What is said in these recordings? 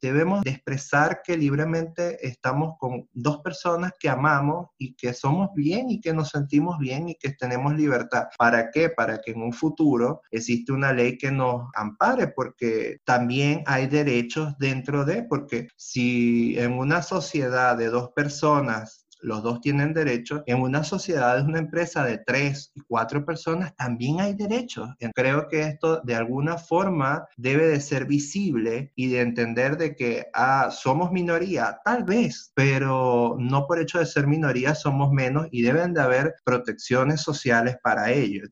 debemos de expresar que libremente estamos con dos personas que amamos y que somos bien y que nos sentimos bien y que tenemos libertad. ¿Para qué? Para que en un futuro existe una ley que nos ampare, porque también hay derechos dentro de, porque si en una sociedad de dos personas los dos tienen derechos. En una sociedad, de una empresa de tres y cuatro personas, también hay derechos. Creo que esto de alguna forma debe de ser visible y de entender de que ah, somos minoría, tal vez, pero no por hecho de ser minoría somos menos y deben de haber protecciones sociales para ellos.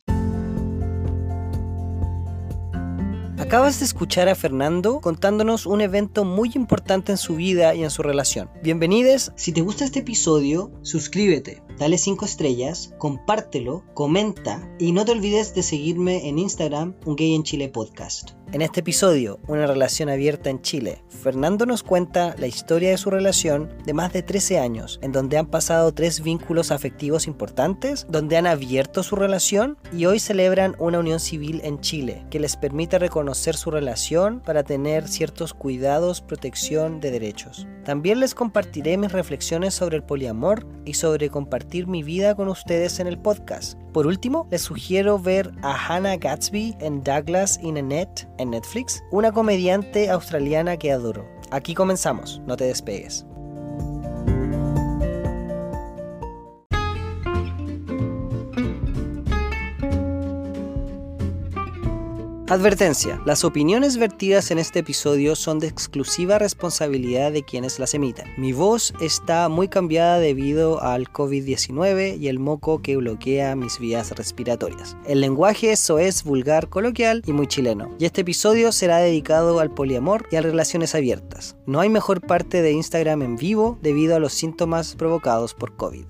Acabas de escuchar a Fernando contándonos un evento muy importante en su vida y en su relación. Bienvenidos. Si te gusta este episodio, suscríbete, dale 5 estrellas, compártelo, comenta y no te olvides de seguirme en Instagram, Un Gay en Chile Podcast. En este episodio, Una relación abierta en Chile, Fernando nos cuenta la historia de su relación de más de 13 años, en donde han pasado tres vínculos afectivos importantes, donde han abierto su relación y hoy celebran una unión civil en Chile, que les permite reconocer su relación para tener ciertos cuidados, protección de derechos. También les compartiré mis reflexiones sobre el poliamor y sobre compartir mi vida con ustedes en el podcast. Por último, les sugiero ver a Hannah Gatsby en Douglas in a Net en Netflix, una comediante australiana que adoro. Aquí comenzamos, no te despegues. Advertencia, las opiniones vertidas en este episodio son de exclusiva responsabilidad de quienes las emiten. Mi voz está muy cambiada debido al COVID-19 y el moco que bloquea mis vías respiratorias. El lenguaje es vulgar, coloquial y muy chileno. Y este episodio será dedicado al poliamor y a relaciones abiertas. No hay mejor parte de Instagram en vivo debido a los síntomas provocados por COVID.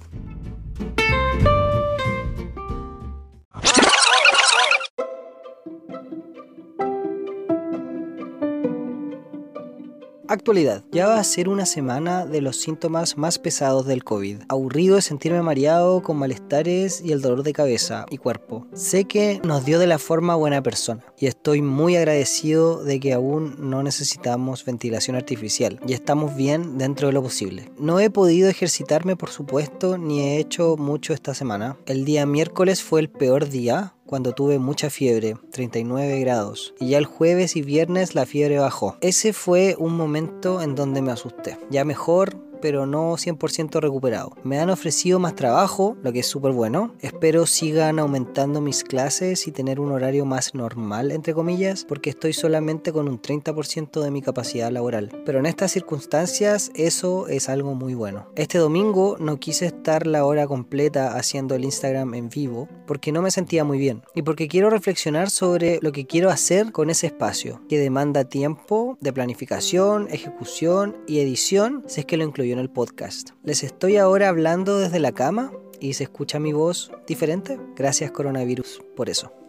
Actualidad. Ya va a ser una semana de los síntomas más pesados del COVID. Aburrido de sentirme mareado, con malestares y el dolor de cabeza y cuerpo. Sé que nos dio de la forma buena persona y estoy muy agradecido de que aún no necesitamos ventilación artificial y estamos bien dentro de lo posible. No he podido ejercitarme por supuesto ni he hecho mucho esta semana. El día miércoles fue el peor día cuando tuve mucha fiebre, 39 grados, y ya el jueves y viernes la fiebre bajó. Ese fue un momento en donde me asusté. Ya mejor, pero no 100% recuperado. Me han ofrecido más trabajo, lo que es súper bueno. Espero sigan aumentando mis clases y tener un horario más normal, entre comillas, porque estoy solamente con un 30% de mi capacidad laboral. Pero en estas circunstancias eso es algo muy bueno. Este domingo no quise estar la hora completa haciendo el Instagram en vivo porque no me sentía muy bien y porque quiero reflexionar sobre lo que quiero hacer con ese espacio que demanda tiempo de planificación, ejecución y edición si es que lo incluyo en el podcast. Les estoy ahora hablando desde la cama y se escucha mi voz diferente. Gracias coronavirus por eso.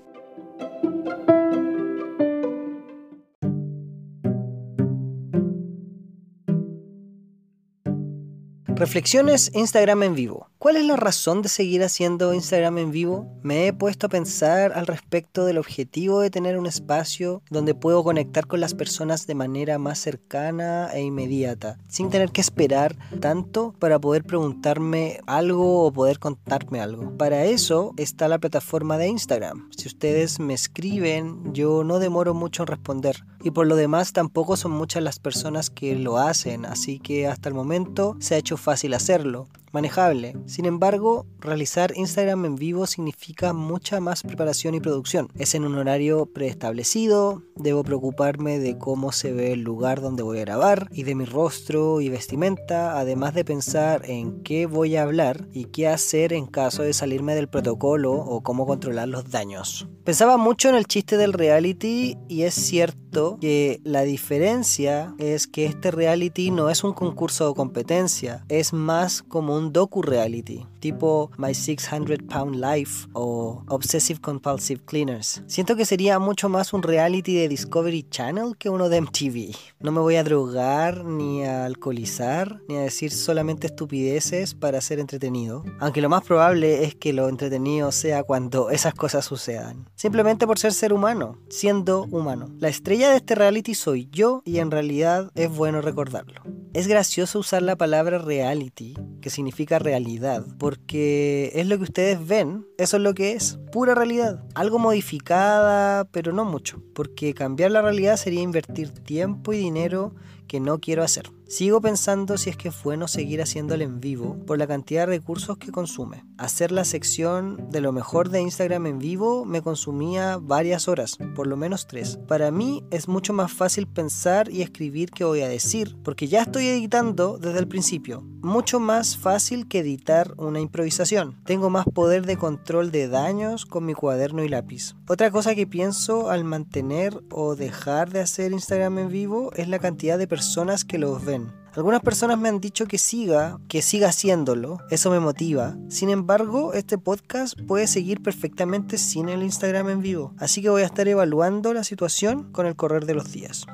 Reflexiones Instagram en vivo. ¿Cuál es la razón de seguir haciendo Instagram en vivo? Me he puesto a pensar al respecto del objetivo de tener un espacio donde puedo conectar con las personas de manera más cercana e inmediata, sin tener que esperar tanto para poder preguntarme algo o poder contarme algo. Para eso está la plataforma de Instagram. Si ustedes me escriben, yo no demoro mucho en responder. Y por lo demás tampoco son muchas las personas que lo hacen, así que hasta el momento se ha hecho fácil hacerlo manejable. Sin embargo, realizar Instagram en vivo significa mucha más preparación y producción. Es en un horario preestablecido, debo preocuparme de cómo se ve el lugar donde voy a grabar y de mi rostro y vestimenta, además de pensar en qué voy a hablar y qué hacer en caso de salirme del protocolo o cómo controlar los daños. Pensaba mucho en el chiste del reality y es cierto que la diferencia es que este reality no es un concurso o competencia, es más como un docu-reality, tipo My 600 Pound Life o Obsessive Compulsive Cleaners. Siento que sería mucho más un reality de Discovery Channel que uno de MTV. No me voy a drogar, ni a alcoholizar, ni a decir solamente estupideces para ser entretenido. Aunque lo más probable es que lo entretenido sea cuando esas cosas sucedan. Simplemente por ser ser humano, siendo humano. La estrella de este reality soy yo y en realidad es bueno recordarlo. Es gracioso usar la palabra reality, que significa realidad, porque es lo que ustedes ven, eso es lo que es, pura realidad. Algo modificada, pero no mucho, porque cambiar la realidad sería invertir tiempo y dinero que no quiero hacer. Sigo pensando si es que es bueno seguir haciéndolo en vivo por la cantidad de recursos que consume. Hacer la sección de lo mejor de Instagram en vivo me consumía varias horas, por lo menos tres. Para mí es mucho más fácil pensar y escribir qué voy a decir, porque ya estoy editando desde el principio. Mucho más fácil que editar una improvisación. Tengo más poder de control de daños con mi cuaderno y lápiz. Otra cosa que pienso al mantener o dejar de hacer Instagram en vivo es la cantidad de personas que los ven algunas personas me han dicho que siga, que siga haciéndolo, eso me motiva. Sin embargo, este podcast puede seguir perfectamente sin el Instagram en vivo, así que voy a estar evaluando la situación con el correr de los días.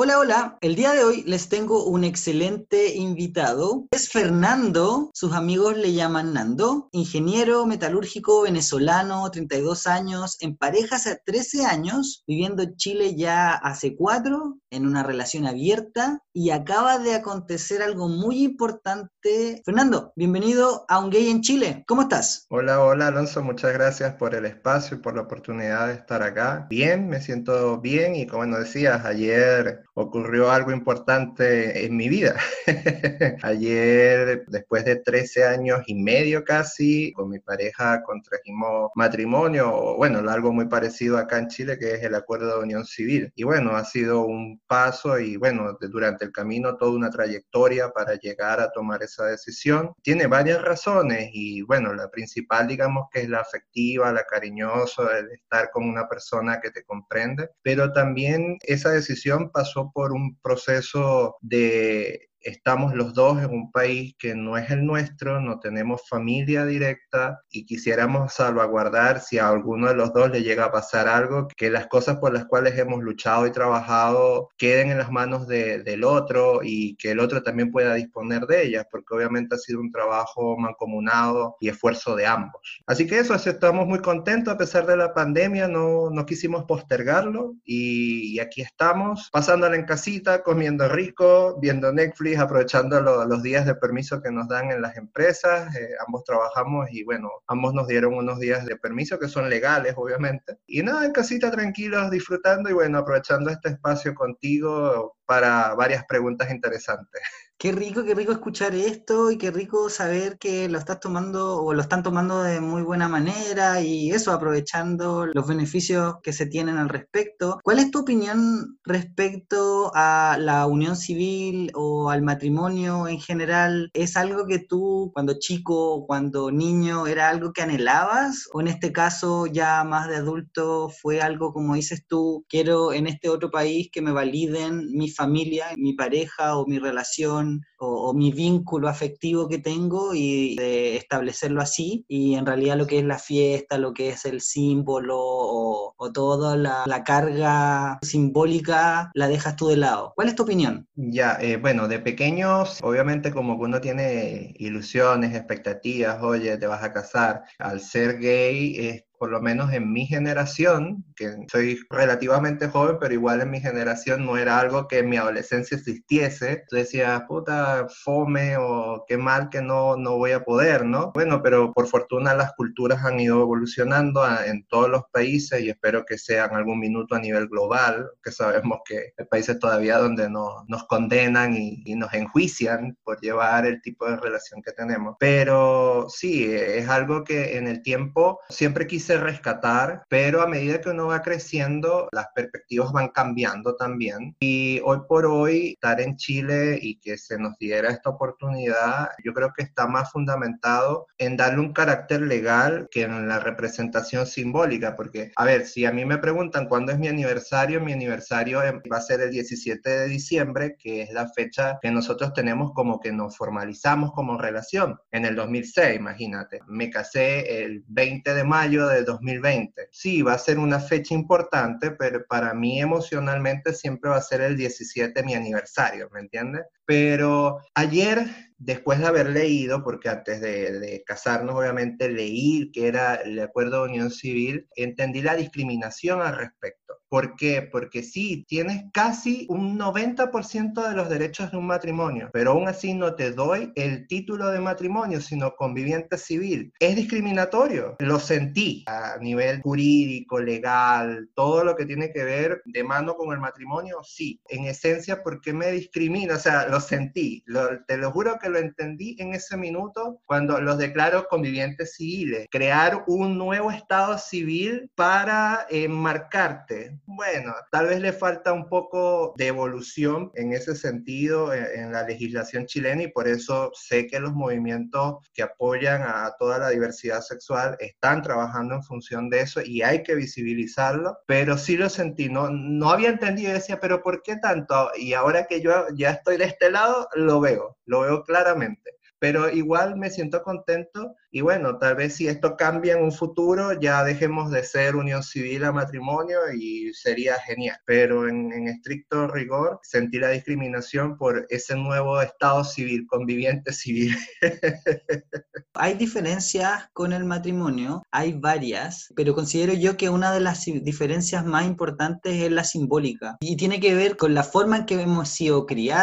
Hola, hola. El día de hoy les tengo un excelente invitado. Es Fernando, sus amigos le llaman Nando, ingeniero metalúrgico venezolano, 32 años, en pareja hace 13 años, viviendo en Chile ya hace 4, en una relación abierta y acaba de acontecer algo muy importante. Fernando, bienvenido a Un Gay en Chile. ¿Cómo estás? Hola, hola Alonso, muchas gracias por el espacio y por la oportunidad de estar acá. Bien, me siento bien y como decías, ayer ocurrió algo importante en mi vida. Ayer, después de 13 años y medio casi, con mi pareja contrajimos matrimonio, bueno, algo muy parecido acá en Chile, que es el acuerdo de unión civil. Y bueno, ha sido un paso y bueno, durante el camino toda una trayectoria para llegar a tomar esa decisión. Tiene varias razones y bueno, la principal digamos que es la afectiva, la cariñosa, el estar con una persona que te comprende, pero también esa decisión pasó por un proceso de estamos los dos en un país que no es el nuestro, no tenemos familia directa y quisiéramos salvaguardar si a alguno de los dos le llega a pasar algo, que las cosas por las cuales hemos luchado y trabajado queden en las manos del otro y que el otro también pueda disponer de ellas, porque obviamente ha sido un trabajo mancomunado y esfuerzo de ambos. Así que eso, estamos muy contentos a pesar de la pandemia, no, no quisimos postergarlo y, aquí estamos, pasándola en casita, comiendo rico, viendo Netflix aprovechando los días de permiso que nos dan en las empresas. Eh, ambos trabajamos y bueno, ambos nos dieron unos días de permiso que son legales, obviamente. Y nada, en casita tranquilos, disfrutando y bueno, aprovechando este espacio contigo para varias preguntas interesantes. Qué rico, qué rico escuchar esto y qué rico saber que lo estás tomando o lo están tomando de muy buena manera y eso, aprovechando los beneficios que se tienen al respecto. ¿Cuál es tu opinión respecto a la unión civil o al matrimonio en general? ¿Es algo que tú cuando chico, cuando niño, era algo que anhelabas? ¿O en este caso ya más de adulto fue algo como dices tú, quiero en este otro país que me validen mi familia, mi pareja o mi relación? on o, mi vínculo afectivo que tengo y de establecerlo así. Y en realidad lo que es la fiesta, lo que es el símbolo o, toda la, carga simbólica la dejas tú de lado. ¿Cuál es tu opinión? Ya, eh, bueno, de pequeños, obviamente como que uno tiene ilusiones, expectativas, oye, te vas a casar. Al ser gay, es por lo menos en mi generación, que soy relativamente joven, pero igual en mi generación no era algo que en mi adolescencia existiese. Yo decía, puta, fome o qué mal que no, no voy a poder, ¿no? Bueno, pero por fortuna las culturas han ido evolucionando en todos los países y espero que sea en algún minuto a nivel global, que sabemos que hay países todavía donde no, nos condenan y, y nos enjuician por llevar el tipo de relación que tenemos. Pero sí, es algo que en el tiempo siempre quise rescatar, pero a medida que uno va creciendo, las perspectivas van cambiando también. Y hoy por hoy, estar en Chile y que se nos diera esta oportunidad, yo creo que está más fundamentado en darle un carácter legal que en la representación simbólica, porque, a ver, si a mí me preguntan cuándo es mi aniversario, mi aniversario va a ser el 17 de diciembre, que es la fecha que nosotros tenemos como que nos formalizamos como relación. En el 2006, imagínate, me casé el 20 de mayo de 2020. Sí, va a ser una fecha importante, pero para mí emocionalmente siempre va a ser el 17, mi aniversario, ¿me entiendes? Pero ayer después de haber leído, porque antes de, casarnos obviamente leí que era el acuerdo de unión civil, entendí la discriminación al respecto. ¿Por qué? Porque sí, tienes casi un 90% de los derechos de un matrimonio, pero aún así no te doy el título de matrimonio, sino conviviente civil. Es discriminatorio. Lo sentí a nivel jurídico, legal, todo lo que tiene que ver de mano con el matrimonio, sí. En esencia, ¿por qué me discrimina? O sea, lo sentí. te lo juro que lo entendí en ese minuto cuando los declaro convivientes civiles. Crear un nuevo estado civil para enmarcarte bueno, tal vez le falta un poco de evolución en ese sentido en, la legislación chilena y por eso sé que los movimientos que apoyan a toda la diversidad sexual están trabajando en función de eso y hay que visibilizarlo, pero sí lo sentí, no, no había entendido y decía, pero ¿por qué tanto? Y ahora que yo ya estoy de este lado, lo veo, lo veo claramente pero igual me siento contento y bueno, tal vez si esto cambia en un futuro, ya dejemos de ser unión civil a matrimonio y sería genial. Pero en, estricto rigor, sentí la discriminación por ese nuevo estado civil, conviviente civil. hay diferencias con el matrimonio, hay varias, pero considero yo que una de las diferencias más importantes es la simbólica y tiene que ver con la forma en que hemos sido criados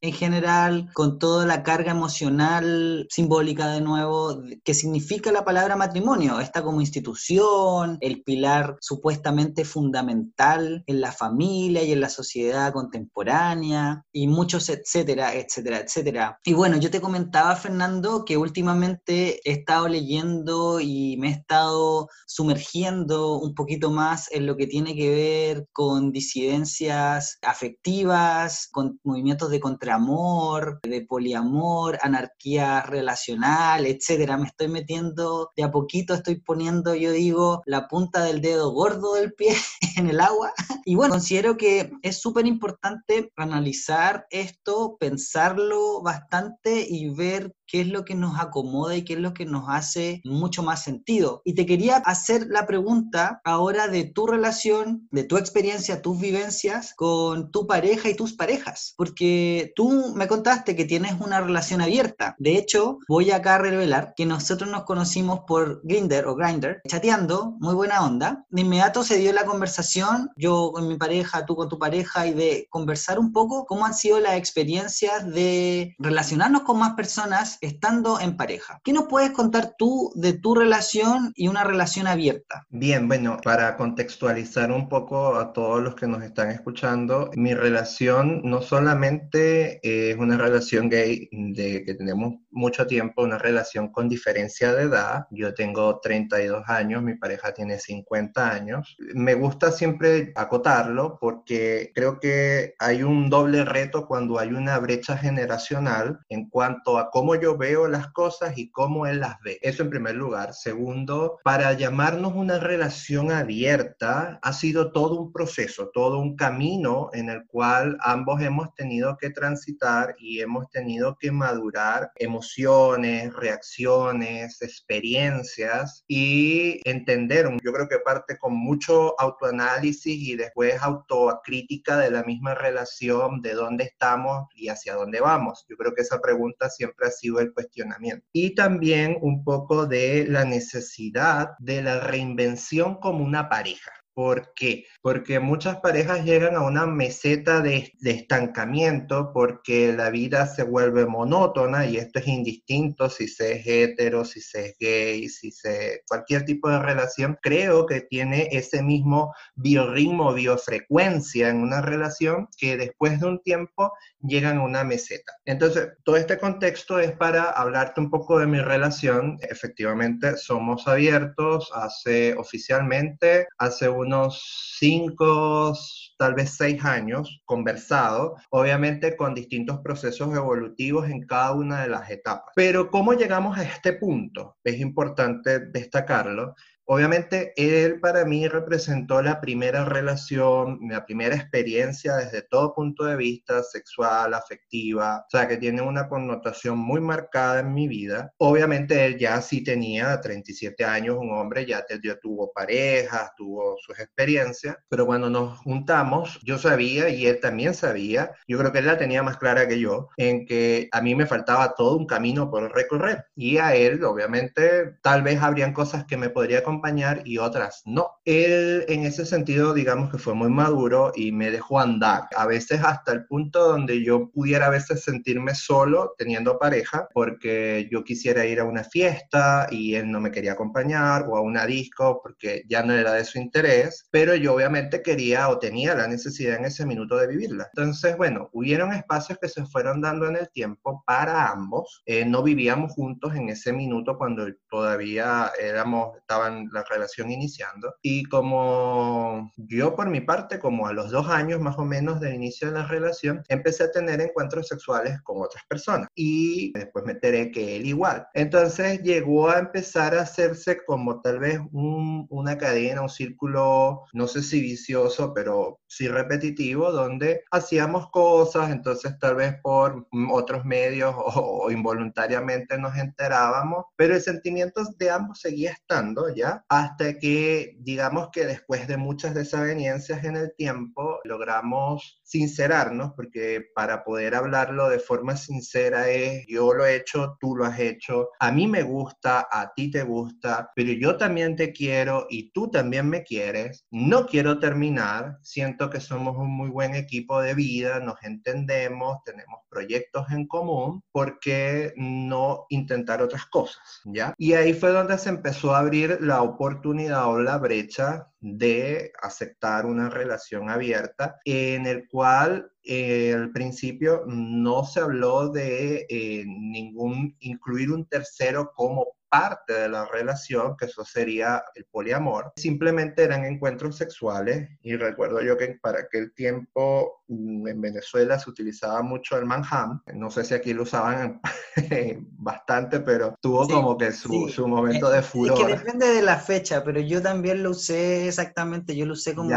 en general, con toda la carga emocional simbólica de nuevo ¿Qué significa la palabra matrimonio. Está como institución, el pilar supuestamente fundamental en la familia y en la sociedad contemporánea, y muchos etcétera, etcétera, etcétera. Y bueno, yo te comentaba, Fernando, que últimamente he estado leyendo y me he estado sumergiendo un poquito más en lo que tiene que ver con disidencias afectivas, con movimientos de contraamor, de poliamor, anarquía relacional, etcétera estoy metiendo de a poquito, estoy poniendo, yo digo, la punta del dedo gordo del pie en el agua. Y bueno, considero que es súper importante analizar esto, pensarlo bastante y ver qué es lo que nos acomoda y qué es lo que nos hace mucho más sentido. Y te quería hacer la pregunta ahora de tu relación, de tu experiencia, tus vivencias con tu pareja y tus parejas, porque tú me contaste que tienes una relación abierta. De hecho, voy acá a revelar que nosotros nos conocimos por Grinder o Grinder, chateando, muy buena onda. De inmediato se dio la conversación, yo con mi pareja, tú con tu pareja, y de conversar un poco cómo han sido las experiencias de relacionarnos con más personas estando en pareja. ¿Qué nos puedes contar tú de tu relación y una relación abierta? Bien, bueno, para contextualizar un poco a todos los que nos están escuchando, mi relación no solamente es una relación gay de que tenemos mucho tiempo, una relación con diferencia de edad. Yo tengo 32 años, mi pareja tiene 50 años. Me gusta siempre acotarlo porque creo que hay un doble reto cuando hay una brecha generacional en cuanto a cómo yo veo las cosas y cómo él las ve. Eso en primer lugar. Segundo, para llamarnos una relación abierta ha sido todo un proceso, todo un camino en el cual ambos hemos tenido que transitar y hemos tenido que madurar emociones, reacciones, experiencias y entender. Yo creo que parte con mucho autoanálisis y después autocrítica de la misma relación, de dónde estamos y hacia dónde vamos. Yo creo que esa pregunta siempre ha sido el cuestionamiento. Y también un poco de la necesidad de la reinvención como una pareja. ¿Por qué? Porque muchas parejas llegan a una meseta de, estancamiento porque la vida se vuelve monótona y esto es indistinto si se es hetero, si se es gay, si se cualquier tipo de relación. Creo que tiene ese mismo biorritmo, biofrecuencia en una relación que después de un tiempo llegan a una meseta. Entonces, todo este contexto es para hablarte un poco de mi relación. Efectivamente, somos abiertos hace oficialmente, hace un unos cinco, tal vez seis años conversado, obviamente con distintos procesos evolutivos en cada una de las etapas. Pero ¿cómo llegamos a este punto? Es importante destacarlo Obviamente, él para mí representó la primera relación, la primera experiencia desde todo punto de vista, sexual, afectiva, o sea, que tiene una connotación muy marcada en mi vida. Obviamente, él ya sí tenía 37 años, un hombre, ya, ya tuvo parejas, tuvo sus experiencias, pero cuando nos juntamos, yo sabía y él también sabía, yo creo que él la tenía más clara que yo, en que a mí me faltaba todo un camino por recorrer y a él, obviamente, tal vez habrían cosas que me podría acompañar y otras no. Él en ese sentido, digamos que fue muy maduro y me dejó andar, a veces hasta el punto donde yo pudiera a veces sentirme solo teniendo pareja, porque yo quisiera ir a una fiesta y él no me quería acompañar o a una disco porque ya no era de su interés, pero yo obviamente quería o tenía la necesidad en ese minuto de vivirla. Entonces, bueno, hubieron espacios que se fueron dando en el tiempo para ambos. Eh, no vivíamos juntos en ese minuto cuando todavía éramos, estaban la relación iniciando. Y como yo por mi parte, como a los dos años más o menos del inicio de la relación, empecé a tener encuentros sexuales con otras personas. Y después me enteré que él igual. Entonces llegó a empezar a hacerse como tal vez una cadena, un círculo, no sé si vicioso, pero sí repetitivo, donde hacíamos cosas, entonces tal vez por otros medios o, involuntariamente nos enterábamos, pero el sentimiento de ambos seguía estando, ¿ya? Hasta que, digamos que después de muchas desavenencias en el tiempo, logramos sincerarnos, porque para poder hablarlo de forma sincera es, yo lo he hecho, tú lo has hecho, a mí me gusta, a ti te gusta, pero yo también te quiero y tú también me quieres, no quiero terminar, siento que somos un muy buen equipo de vida, nos entendemos, tenemos proyectos en común, ¿por qué no intentar otras cosas? ¿Ya? Y ahí fue donde se empezó a abrir la oportunidad o la brecha de aceptar una relación abierta en el cual eh, al principio no se habló de eh, ningún incluir un tercero como parte de la relación, que eso sería el poliamor. Simplemente eran encuentros sexuales y recuerdo yo que para aquel tiempo mm, en Venezuela se utilizaba mucho el manham. No sé si aquí lo usaban bastante, pero tuvo como que su, su momento de furor. Es que depende de la fecha, pero yo también lo usé exactamente, yo lo usé como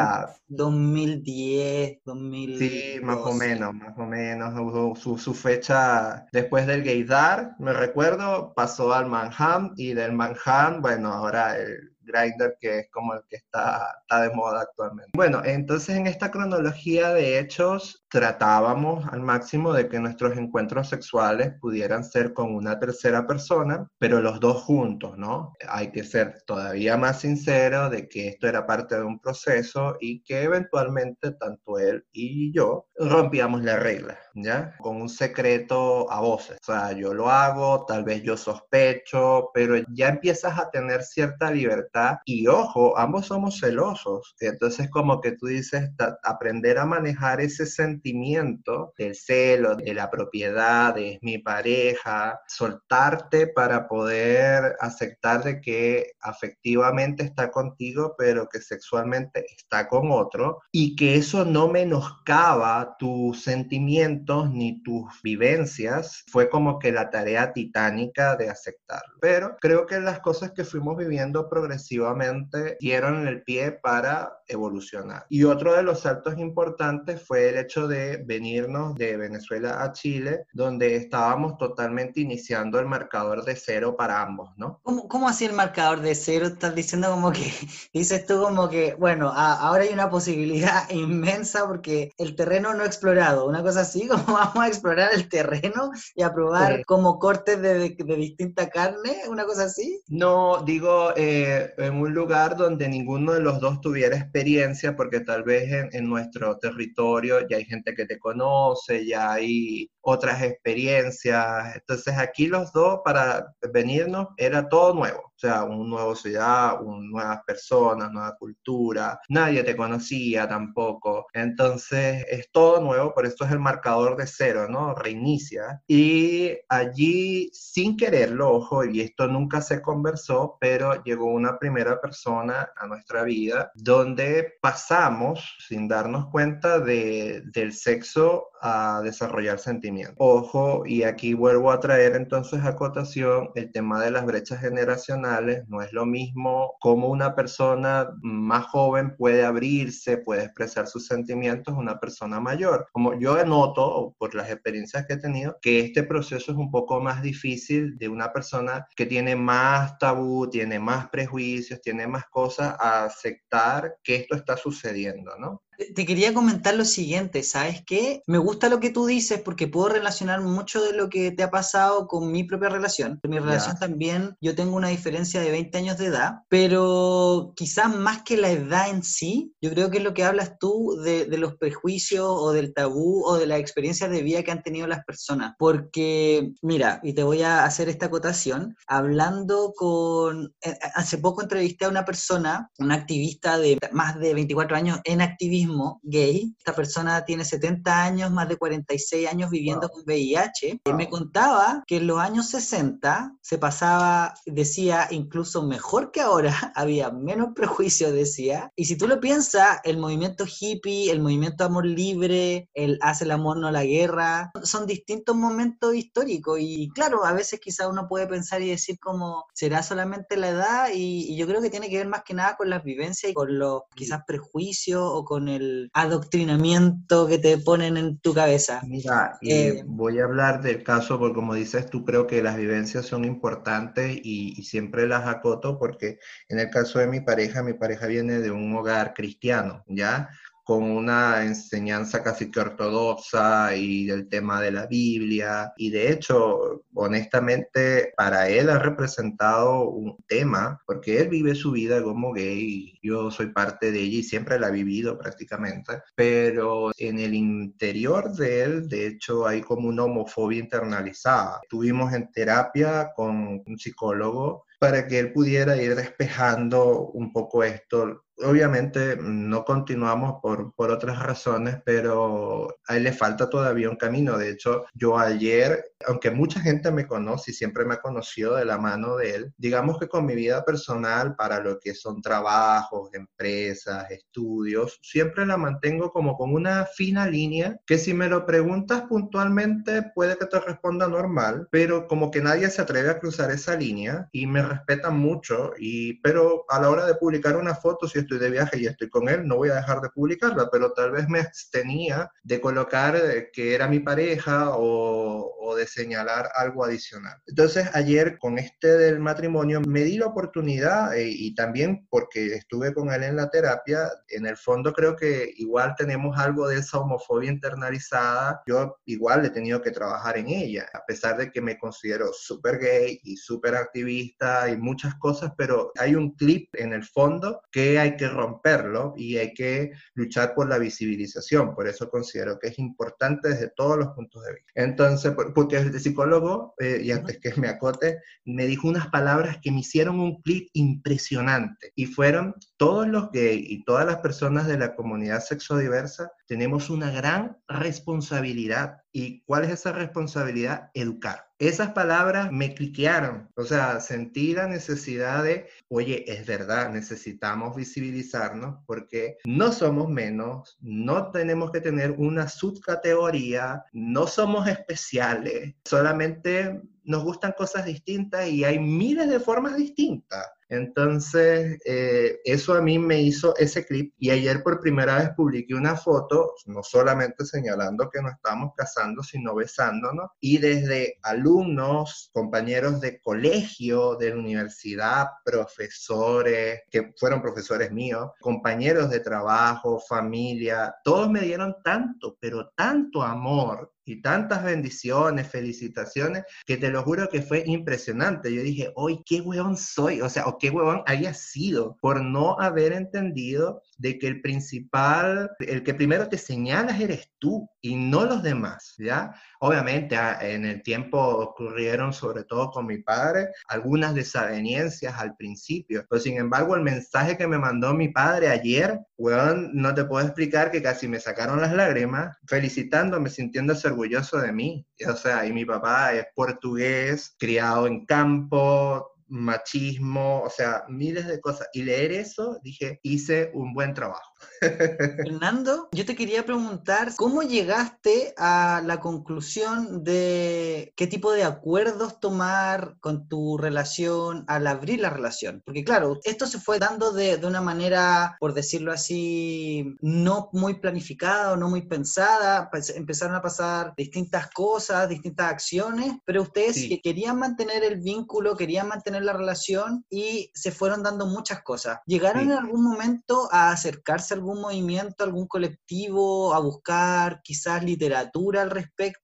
2010, 2000. Sí, más o menos, más o menos. Su, su fecha después del gaydar, me recuerdo, pasó al manham y del Manhattan, bueno, ahora el Grindr, que es como el que está, está de moda actualmente. Bueno, entonces en esta cronología de hechos tratábamos al máximo de que nuestros encuentros sexuales pudieran ser con una tercera persona, pero los dos juntos, ¿no? Hay que ser todavía más sincero de que esto era parte de un proceso y que eventualmente tanto él y yo rompíamos la regla, ¿ya? Con un secreto a voces. O sea, yo lo hago, tal vez yo sospecho, pero ya empiezas a tener cierta libertad y ojo, ambos somos celosos. Entonces como que tú dices, aprender a manejar ese sentimiento del celo, de la propiedad, de mi pareja, soltarte para poder aceptar de que afectivamente está contigo, pero que sexualmente está con otro y que eso no menoscaba tus sentimientos ni tus vivencias, fue como que la tarea titánica de aceptarlo. Pero creo que las cosas que fuimos viviendo progresivamente dieron el pie para evolucionar. Y otro de los saltos importantes fue el hecho de venirnos de Venezuela a Chile, donde estábamos totalmente iniciando el marcador de cero para ambos, ¿no? ¿Cómo, cómo así el marcador de cero? Estás diciendo como que, dices tú como que, bueno, ahora hay una posibilidad inmensa porque el terreno no explorado, una cosa así, como vamos a explorar el terreno y a probar como cortes de, de, distinta carne, una cosa así. No, digo, eh, en un lugar donde ninguno de los dos tuviera experiencia, porque tal vez en, en, nuestro territorio ya hay gente que te conoce, ya hay otras experiencias. Entonces aquí los dos para venirnos era todo nuevo. O sea, un nuevo ciudad, un, nuevas personas, nueva cultura, nadie te conocía tampoco. Entonces es todo nuevo, por eso es el marcador de cero, ¿no? Reinicia. Y allí, sin quererlo, ojo, y esto nunca se conversó, pero llegó una primera persona a nuestra vida donde pasamos, sin darnos cuenta, de, del sexo a desarrollar sentimientos. Ojo, y aquí vuelvo a traer entonces a cotación el tema de las brechas generacionales no es lo mismo cómo una persona más joven puede abrirse, puede expresar sus sentimientos una persona mayor. Como yo noto, por las experiencias que he tenido, que este proceso es un poco más difícil de una persona que tiene más tabú, tiene más prejuicios, tiene más cosas a aceptar que esto está sucediendo, ¿no? Te quería comentar lo siguiente, ¿sabes qué? Me gusta lo que tú dices porque puedo relacionar mucho de lo que te ha pasado con mi propia relación. En mi relación también yo tengo una diferencia de 20 años de edad, pero quizás más que la edad en sí, yo creo que es lo que hablas tú de, de los prejuicios o del tabú o de las experiencias de vida que han tenido las personas. Porque, mira, y te voy a hacer esta acotación, hablando con, eh, hace poco entrevisté a una persona, una activista de más de 24 años en activismo, gay. Esta persona tiene 70 años, más de 46 años viviendo con VIH. Y me contaba que en los años 60 se pasaba, decía, incluso mejor que ahora, había menos prejuicio, decía. Y si tú lo piensas, el movimiento hippie, el movimiento amor libre, el hace el amor no la guerra, son distintos momentos históricos. Y claro, a veces quizá uno puede pensar y decir como, ¿será solamente la edad? Y, y yo creo que tiene que ver más que nada con las vivencias y con los quizás prejuicios o con el adoctrinamiento que te ponen en tu cabeza. Mira, eh, voy a hablar del caso, porque como dices tú, creo que las vivencias son importantes y, y, siempre las acoto porque en el caso de mi pareja, mi pareja viene de un hogar cristiano, ¿ya? Con una enseñanza casi que ortodoxa y del tema de la Biblia. Y de hecho, honestamente, para él ha representado un tema, porque él vive su vida como gay, yo soy parte de ella y siempre la he vivido prácticamente, pero en el interior de él, de hecho, hay como una homofobia internalizada. Estuvimos en terapia con un psicólogo para que él pudiera ir despejando un poco esto obviamente no continuamos por, por, otras razones, pero a él le falta todavía un camino. De hecho, yo ayer, aunque mucha gente me conoce y siempre me ha conocido de la mano de él, digamos que con mi vida personal, para lo que son trabajos, empresas, estudios, siempre la mantengo como con una fina línea que si me lo preguntas puntualmente puede que te responda normal, pero como que nadie se atreve a cruzar esa línea y me respetan mucho, y, pero a la hora de publicar una foto, si estoy de viaje y estoy con él, no voy a dejar de publicarla, pero tal vez me abstenía de colocar eh, que era mi pareja o, o de señalar algo adicional. Entonces ayer con este del matrimonio me di la oportunidad eh, y también porque estuve con él en la terapia, en el fondo creo que igual tenemos algo de esa homofobia internalizada, yo igual he tenido que trabajar en ella, a pesar de que me considero súper gay y súper activista y muchas cosas, pero hay un clip en el fondo que hay que romperlo y hay que luchar por la visibilización. Por eso considero que es importante desde todos los puntos de vista. Entonces, porque el psicólogo, eh, y antes que me acote, me dijo unas palabras que me hicieron un clic impresionante y fueron todos los gays y todas las personas de la comunidad sexodiversa tenemos una gran responsabilidad. ¿Y cuál es esa responsabilidad? Educar. Esas palabras me cliquearon, o sea, sentí la necesidad de, oye, es verdad, necesitamos visibilizarnos porque no somos menos, no tenemos que tener una subcategoría, no somos especiales, solamente nos gustan cosas distintas y hay miles de formas distintas. Entonces, eh, eso a mí me hizo ese clip y ayer por primera vez publiqué una foto, no solamente señalando que nos estamos casando, sino besándonos, y desde alumnos, compañeros de colegio, de universidad, profesores, que fueron profesores míos, compañeros de trabajo, familia, todos me dieron tanto, pero tanto amor y tantas bendiciones, felicitaciones, que te lo juro que fue impresionante. Yo dije, hoy qué huevón soy, o sea, o qué huevón haya sido por no haber entendido de que el principal, el que primero te señalas eres tú y no los demás, ¿ya? Obviamente ah, en el tiempo ocurrieron, sobre todo con mi padre, algunas desavenencias al principio, pero sin embargo el mensaje que me mandó mi padre ayer, weón, no te puedo explicar que casi me sacaron las lágrimas, felicitándome, sintiéndose orgulloso de mí. O sea, y mi papá es portugués, criado en campo, machismo, o sea, miles de cosas. Y leer eso, dije, hice un buen trabajo. Fernando, yo te quería preguntar, ¿cómo llegaste a la conclusión de qué tipo de acuerdos tomar con tu relación al abrir la relación? Porque claro, esto se fue dando de, de una manera, por decirlo así, no muy planificada o no muy pensada, pues, empezaron a pasar distintas cosas, distintas acciones, pero ustedes querían mantener el vínculo, querían mantener la relación y se fueron dando muchas cosas. ¿Llegaron en algún momento a acercarse a algún movimiento, algún colectivo, a buscar quizás literatura al respecto?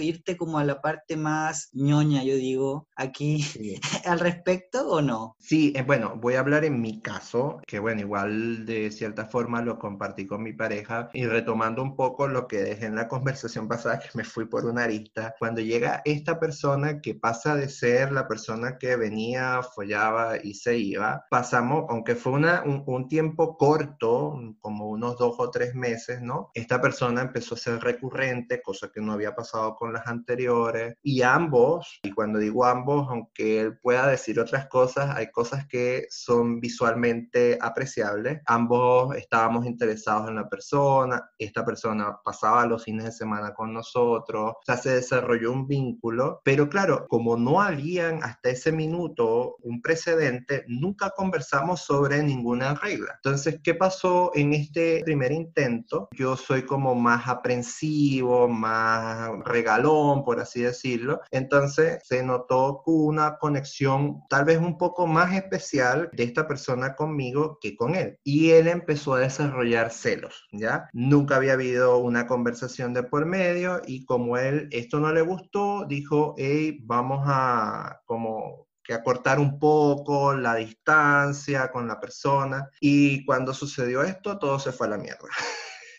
irte como a la parte más ñoña, yo digo, aquí al respecto o no? Sí, eh, bueno, voy a hablar en mi caso, que bueno, igual de cierta forma lo compartí con mi pareja y retomando un poco lo que dejé en la conversación pasada, que me fui por una arista, cuando llega esta persona que pasa de ser la persona que venía, follaba y se iba, pasamos, aunque fue una, un, un tiempo corto, como unos dos o tres meses, ¿no? Esta persona empezó a ser recurrente, cosa que no había pasado con las anteriores y ambos, y cuando digo ambos, aunque él pueda decir otras cosas, hay cosas que son visualmente apreciables. Ambos estábamos interesados en la persona, esta persona pasaba los fines de semana con nosotros, o se desarrolló un vínculo, pero claro, como no habían hasta ese minuto un precedente, nunca conversamos sobre ninguna regla. Entonces, ¿qué pasó en este primer intento? Yo soy como más aprensivo, más regalón, por así decirlo. Entonces se notó una conexión tal vez un poco más especial de esta persona conmigo que con él. Y él empezó a desarrollar celos, ¿ya? Nunca había habido una conversación de por medio y como él esto no le gustó, dijo, hey, vamos a como que acortar un poco la distancia con la persona. Y cuando sucedió esto, todo se fue a la mierda.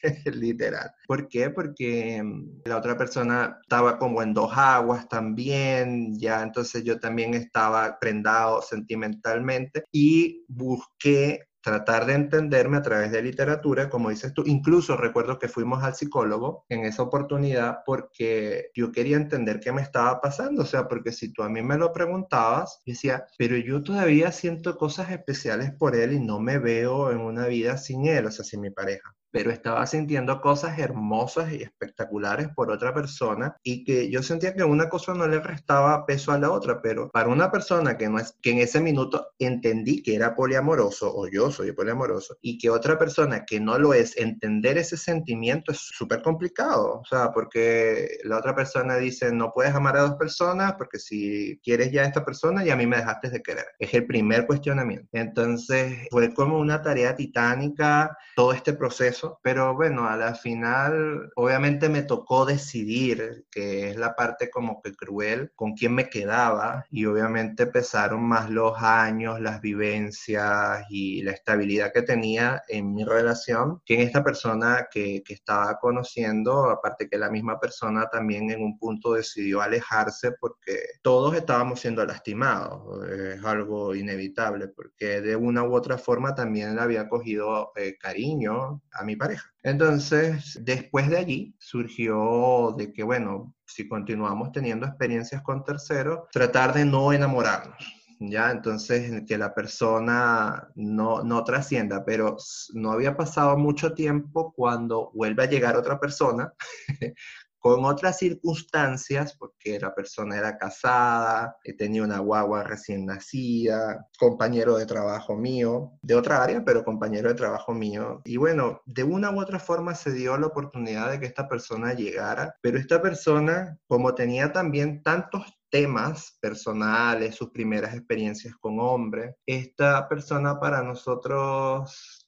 literal. ¿Por qué? Porque mm, la otra persona estaba como en dos aguas también, ya entonces yo también estaba prendado sentimentalmente y busqué tratar de entenderme a través de literatura, como dices tú. Incluso recuerdo que fuimos al psicólogo en esa oportunidad porque yo quería entender qué me estaba pasando. O sea, porque si tú a mí me lo preguntabas, decía, pero yo todavía siento cosas especiales por él y no me veo en una vida sin él, o sea, sin mi pareja pero estaba sintiendo cosas hermosas y espectaculares por otra persona y que yo sentía que una cosa no le restaba peso a la otra, pero para una persona que no es que en ese minuto entendí que era poliamoroso o yo soy poliamoroso y que otra persona que no lo es entender ese sentimiento es súper complicado, o sea, porque la otra persona dice no puedes amar a dos personas porque si quieres ya a esta persona y a mí me dejaste de querer. Es el primer cuestionamiento. Entonces fue como una tarea titánica todo este proceso pero bueno, a la final obviamente me tocó decidir, que es la parte como que cruel, con quién me quedaba y obviamente pesaron más los años, las vivencias y la estabilidad que tenía en mi relación que en esta persona que, que estaba conociendo, aparte que la misma persona también en un punto decidió alejarse porque todos estábamos siendo lastimados, es algo inevitable porque de una u otra forma también le había cogido eh, cariño a mi pareja. Entonces, después de allí surgió de que, bueno, si continuamos teniendo experiencias con terceros, tratar de no enamorarnos. ¿ya? Entonces, que la persona no, no trascienda, pero no había pasado mucho tiempo cuando vuelve a llegar otra persona con otras circunstancias, porque la persona era casada, eh, tenía una guagua recién nacida, compañero de trabajo mío, de otra área, pero compañero de trabajo mío. Y bueno, de una u otra forma se dio la oportunidad de que esta persona llegara, pero esta persona, como tenía también tantos temas personales, sus primeras experiencias con hombres. Esta persona para nosotros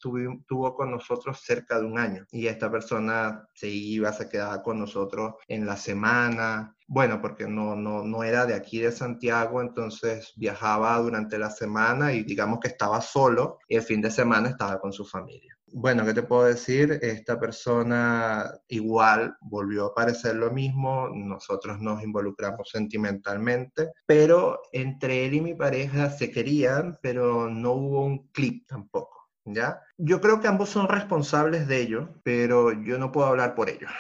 tuvo, con nosotros cerca de un año y esta persona se iba, se quedaba con nosotros en la semana. Bueno, porque no, no, no era de aquí de Santiago, entonces viajaba durante la semana y digamos que estaba solo y el fin de semana estaba con su familia. Bueno, ¿qué te puedo decir? Esta persona igual volvió a parecer lo mismo, nosotros nos involucramos sentimentalmente, pero entre él y mi pareja se querían, pero no hubo un clip tampoco. ¿Ya? Yo creo que ambos son responsables de ello, pero yo no puedo hablar por ellos.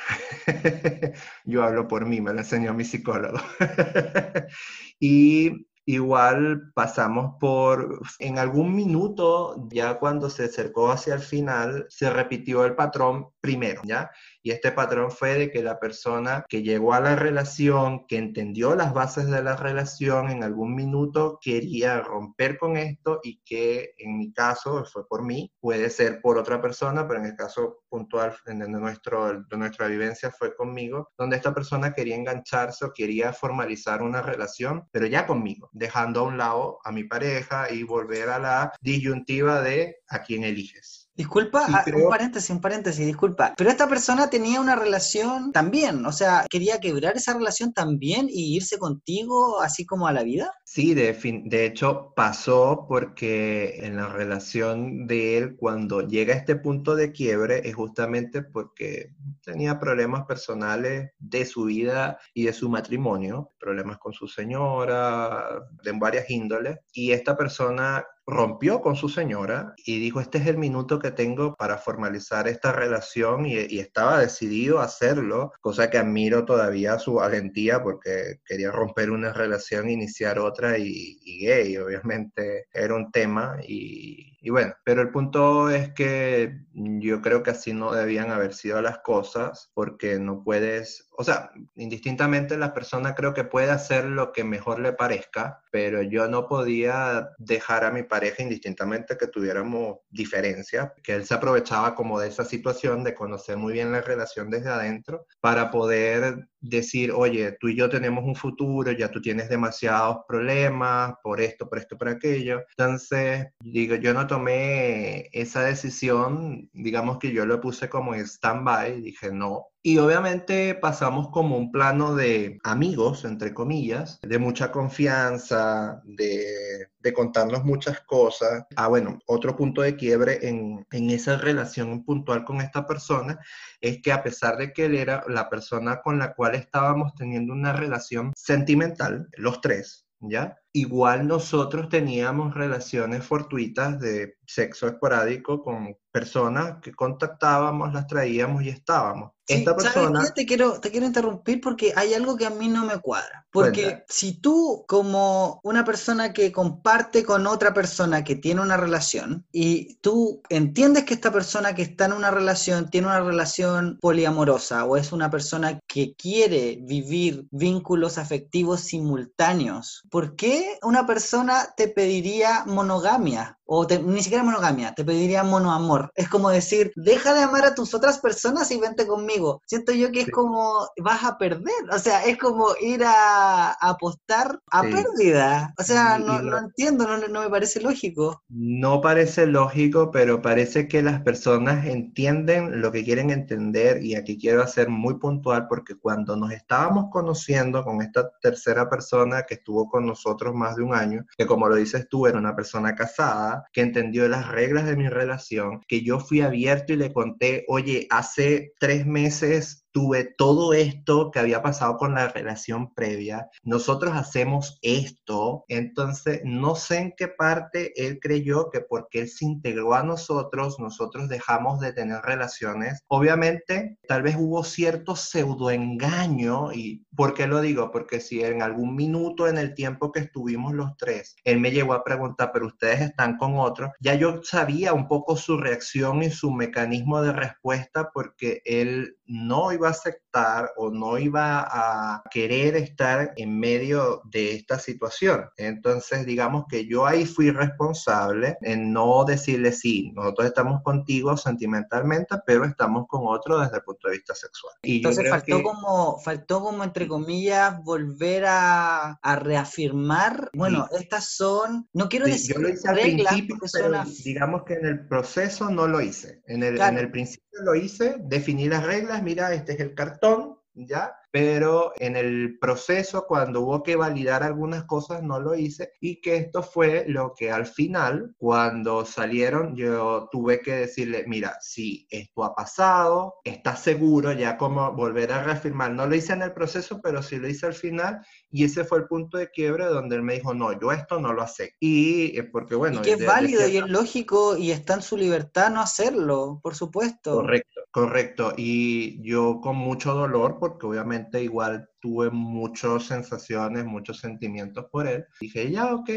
yo hablo por mí, me lo enseñó mi psicólogo. y igual pasamos por, en algún minuto, ya cuando se acercó hacia el final, se repitió el patrón primero, ¿ya? Y este patrón fue de que la persona que llegó a la relación, que entendió las bases de la relación, en algún minuto quería romper con esto y que en mi caso fue por mí, puede ser por otra persona, pero en el caso puntual de, nuestro, de nuestra vivencia fue conmigo, donde esta persona quería engancharse o quería formalizar una relación, pero ya conmigo, dejando a un lado a mi pareja y volver a la disyuntiva de a quién eliges. Disculpa, ah, un paréntesis, un paréntesis, disculpa. Pero esta persona tenía una relación también, o sea, quería quebrar esa relación también y irse contigo así como a la vida. Sí, de, de hecho pasó porque en la relación de él, cuando llega a este punto de quiebre, es justamente porque tenía problemas personales de su vida y de su matrimonio, problemas con su señora, de varias índoles, y esta persona rompió con su señora y dijo, este es el minuto que tengo para formalizar esta relación y, estaba decidido a hacerlo, cosa que admiro todavía su valentía porque quería romper una relación, iniciar otra y, y gay, obviamente era un tema y, y bueno, pero el punto es que yo creo que así no debían haber sido las cosas, porque no puedes, o sea, indistintamente la persona creo que puede hacer lo que mejor le parezca, pero yo no podía dejar a mi pareja indistintamente que tuviéramos diferencias, que él se aprovechaba como de esa situación de conocer muy bien la relación desde adentro para poder decir, oye, tú y yo tenemos un futuro, ya tú tienes demasiados problemas por esto, por esto, por aquello. Entonces, digo, yo no tomé esa decisión, digamos que yo lo puse como en stand-by, dije no. Y obviamente pasamos como un plano de amigos, entre comillas, de mucha confianza, de, de contarnos muchas cosas. Ah, bueno, otro punto de quiebre en, en esa relación puntual con esta persona es que a pesar de que él era la persona con la cual estábamos teniendo una relación sentimental, los tres, ¿ya? Igual nosotros teníamos relaciones fortuitas de sexo esporádico con personas que contactábamos, las traíamos y estábamos. Esta persona... Te quiero, te quiero interrumpir porque hay algo que a mí no me cuadra. Porque si tú, como una persona que comparte con otra persona que tiene una relación, y tú entiendes que esta persona que está en una relación tiene una relación poliamorosa o es una persona que quiere vivir vínculos afectivos simultáneos, ¿por qué una persona te pediría monogamia? O ni siquiera monogamia, te pediría monoamor. Es como decir, deja de amar a tus otras personas y vente conmigo. Siento yo que es como, vas a perder. O sea, es como ir a, apostar a pérdida. O sea, no, no, entiendo, no, no me parece lógico. No parece lógico, pero parece que las personas entienden lo que quieren entender y aquí quiero hacer muy puntual porque cuando nos estábamos conociendo con esta tercera persona que estuvo con nosotros más de un año, que como lo dices tú, era una persona casada, que entendió las reglas de mi relación, que yo fui abierto y le conté, oye, hace tres meses tuve todo esto que había pasado con la relación previa, nosotros hacemos esto, entonces no sé en qué parte él creyó que porque él se integró a nosotros, nosotros dejamos de tener relaciones. Obviamente, tal vez hubo cierto pseudoengaño y ¿por qué lo digo? Porque si en algún minuto en el tiempo que estuvimos los tres, él me llegó a preguntar, pero ustedes están con otro, ya yo sabía un poco su reacción y su mecanismo de respuesta porque él no iba a aceptar o no iba a querer estar en medio de esta situación. Entonces, digamos que yo ahí fui responsable en no decirle sí, nosotros estamos contigo sentimentalmente, pero estamos con otro desde el punto de vista sexual. Y Entonces faltó como, faltó como entre comillas volver a, reafirmar, bueno, estas son, no quiero decir yo lo hice reglas, al principio, pero digamos que en el proceso no lo hice. En el, en el principio lo hice, definí las reglas, mira, este es el cartón, ¿ya? Pero en el proceso, cuando hubo que validar algunas cosas, no lo hice y que esto fue lo que al final, cuando salieron, yo tuve que decirle, mira, si esto ha pasado, estás seguro, ya como volver a reafirmar, no lo hice en el proceso, pero sí lo hice al final y ese fue el punto de quiebre donde él me dijo, no, yo esto no lo acepto. Y porque bueno... Y que es válido y es lógico y está en su libertad no hacerlo, por supuesto. Correcto, correcto. Y yo con mucho dolor, porque obviamente obviamente igual tuve muchas sensaciones, muchos sentimientos por él. Dije, ya, ok.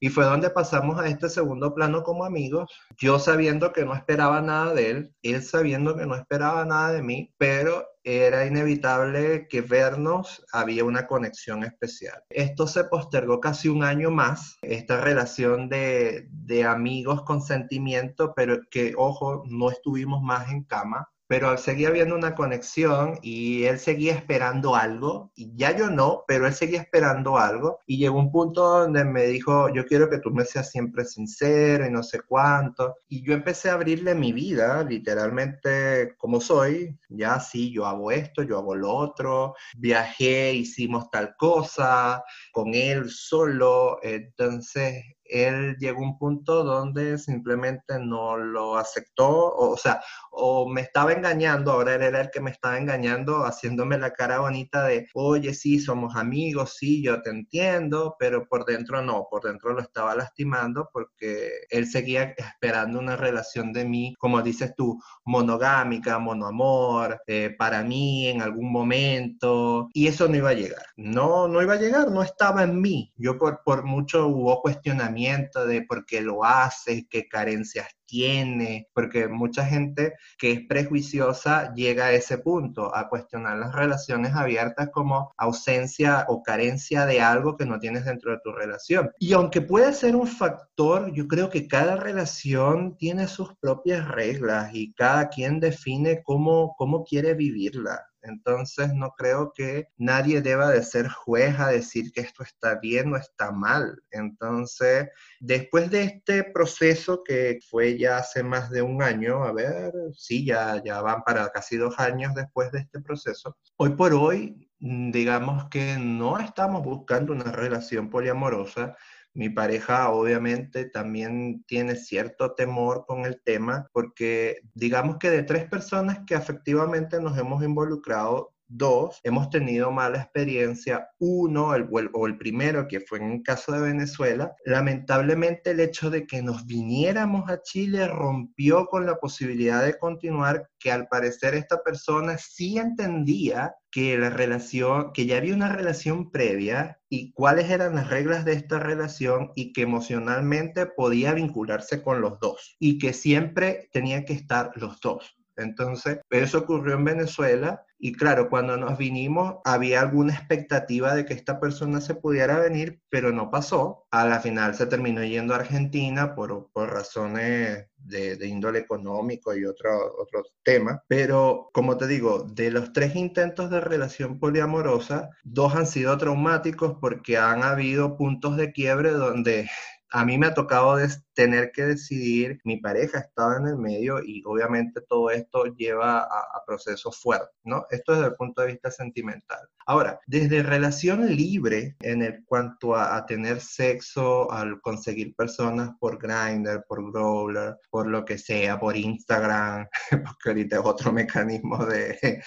Y fue donde pasamos a este segundo plano como amigos, yo sabiendo que no esperaba nada de él, él sabiendo que no esperaba nada de mí, pero era inevitable que vernos había una conexión especial. Esto se postergó casi un año más, esta relación de, de amigos con sentimiento, pero que, ojo, no estuvimos más en cama pero seguía habiendo una conexión y él seguía esperando algo, y ya yo no, pero él seguía esperando algo, y llegó un punto donde me dijo, yo quiero que tú me seas siempre sincero y no sé cuánto, y yo empecé a abrirle mi vida, literalmente como soy, ya sí, yo hago esto, yo hago lo otro, viajé, hicimos tal cosa, con él solo, entonces él llegó a un punto donde simplemente no lo aceptó, o, sea, o me estaba engañando, ahora él era el que me estaba engañando, haciéndome la cara bonita de, oye, sí, somos amigos, sí, yo te entiendo, pero por dentro no, por dentro lo estaba lastimando porque él seguía esperando una relación de mí, como dices tú, monogámica, monoamor, eh, para mí en algún momento, y eso no iba a llegar, no, no iba a llegar, no estaba en mí, yo por, por mucho hubo cuestionamiento de por qué lo hace, qué carencias tiene, porque mucha gente que es prejuiciosa llega a ese punto, a cuestionar las relaciones abiertas como ausencia o carencia de algo que no tienes dentro de tu relación. Y aunque puede ser un factor, yo creo que cada relación tiene sus propias reglas y cada quien define cómo, cómo quiere vivirla. Entonces no creo que nadie deba de ser juez a decir que esto está bien o está mal. Entonces, después de este proceso que fue ya hace más de un año, a ver, sí, ya, ya van para casi dos años después de este proceso, hoy por hoy, digamos que no estamos buscando una relación poliamorosa, mi pareja obviamente también tiene cierto temor con el tema porque digamos que de tres personas que efectivamente nos hemos involucrado, Dos, hemos tenido mala experiencia. Uno, el, o el primero, que fue en el caso de Venezuela, lamentablemente el hecho de que nos viniéramos a Chile rompió con la posibilidad de continuar, que al parecer esta persona sí entendía que la relación, que ya había una relación previa y cuáles eran las reglas de esta relación y que emocionalmente podía vincularse con los dos y que siempre tenían que estar los dos. Entonces, eso ocurrió en Venezuela y claro, cuando nos vinimos había alguna expectativa de que esta persona se pudiera venir, pero no pasó. A la final se terminó yendo a Argentina por, por razones de, índole económico y otros otro temas. Pero como te digo, de los tres intentos de relación poliamorosa, dos han sido traumáticos porque han habido puntos de quiebre donde a mí me ha tocado tener que decidir, mi pareja estaba en el medio y obviamente todo esto lleva a, procesos fuertes, ¿no? Esto desde el punto de vista sentimental. Ahora, desde relación libre en cuanto a, tener sexo, al conseguir personas por Grindr, por Growler, por lo que sea, por Instagram, porque ahorita es otro mecanismo de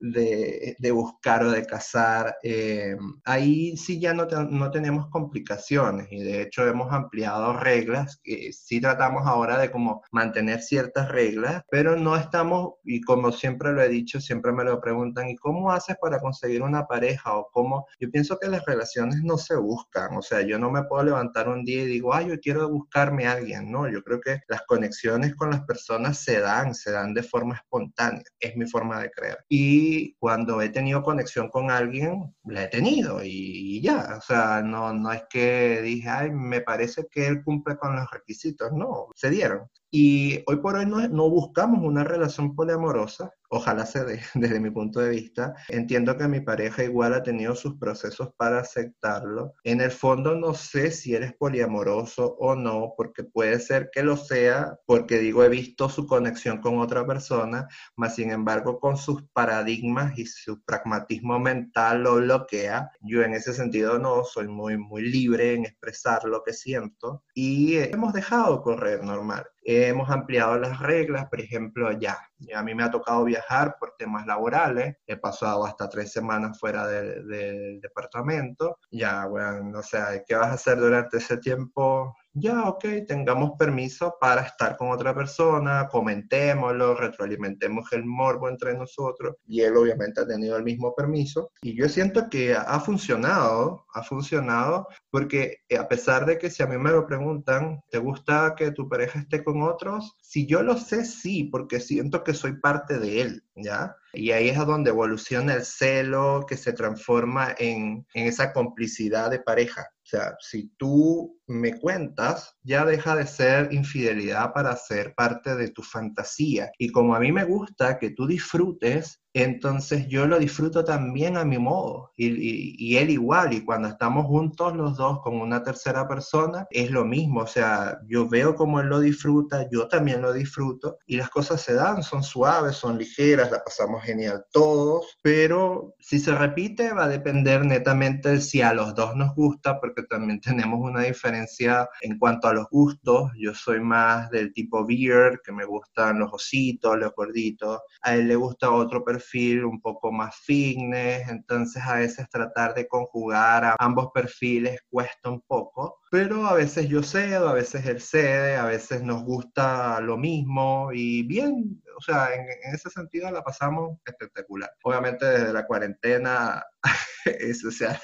de, buscar o de cazar, eh, ahí sí ya no, no, tenemos complicaciones y de hecho hemos ampliado reglas, que sí tratamos ahora de como mantener ciertas reglas, pero no estamos, y como siempre lo he dicho, siempre me lo preguntan, ¿y cómo haces para conseguir una pareja? O cómo, yo pienso que las relaciones no se buscan, o sea, yo no me puedo levantar un día y digo, ay, yo quiero buscarme a alguien, no, yo creo que las conexiones con las personas se dan, se dan de forma espontánea, es mi forma de creer. Y cuando he tenido conexión con alguien, la he tenido y, ya. O sea, no, no es que dije, ay, me parece que él cumple con los requisitos. No, se dieron. Y hoy por hoy no, no buscamos una relación poliamorosa, ojalá se dé desde mi punto de vista. Entiendo que mi pareja igual ha tenido sus procesos para aceptarlo. En el fondo no sé si eres poliamoroso o no, porque puede ser que lo sea, porque digo, he visto su conexión con otra persona, mas sin embargo con sus paradigmas y su pragmatismo mental lo bloquea. Yo en ese sentido no, soy muy, muy libre en expresar lo que siento y hemos dejado correr normal. Hemos ampliado las reglas, por ejemplo, ya, a mí me ha tocado viajar por temas laborales, he pasado hasta tres semanas fuera del departamento, ya, bueno, o sea, ¿qué vas a hacer durante ese tiempo? Ya, ok, tengamos permiso para estar con otra persona, comentémoslo, retroalimentemos el morbo entre nosotros y él obviamente ha tenido el mismo permiso y yo siento que ha funcionado, ha funcionado porque eh, a pesar de que si a mí me lo preguntan, ¿te gusta que tu pareja esté con otros? Si yo lo sé, sí, porque siento que soy parte de él, ¿ya? Y ahí es a donde evoluciona el celo que se transforma en, en esa complicidad de pareja. Sea, si tú me cuentas, ya deja de ser infidelidad para ser parte de tu fantasía. Y como a mí me gusta que tú disfrutes, entonces yo lo disfruto también a mi modo. Y, él igual. Y cuando estamos juntos los dos con una tercera persona, es lo mismo. O sea, yo veo cómo él lo disfruta, yo también lo disfruto. Y las cosas se dan, son suaves, son ligeras, la pasamos genial todos. Pero si se repite, va a depender netamente de si a los dos nos gusta, porque también tenemos una diferencia en cuanto a los gustos. Yo soy más del tipo beard, que me gustan los ositos, los gorditos. A él le gusta otro perfil perfil un poco más fitness, entonces a veces tratar de conjugar ambos perfiles cuesta un poco, pero a veces yo cedo, a veces él cede, a veces nos gusta lo mismo y bien, o sea, en, ese sentido la pasamos espectacular. Obviamente desde la cuarentena eso se ha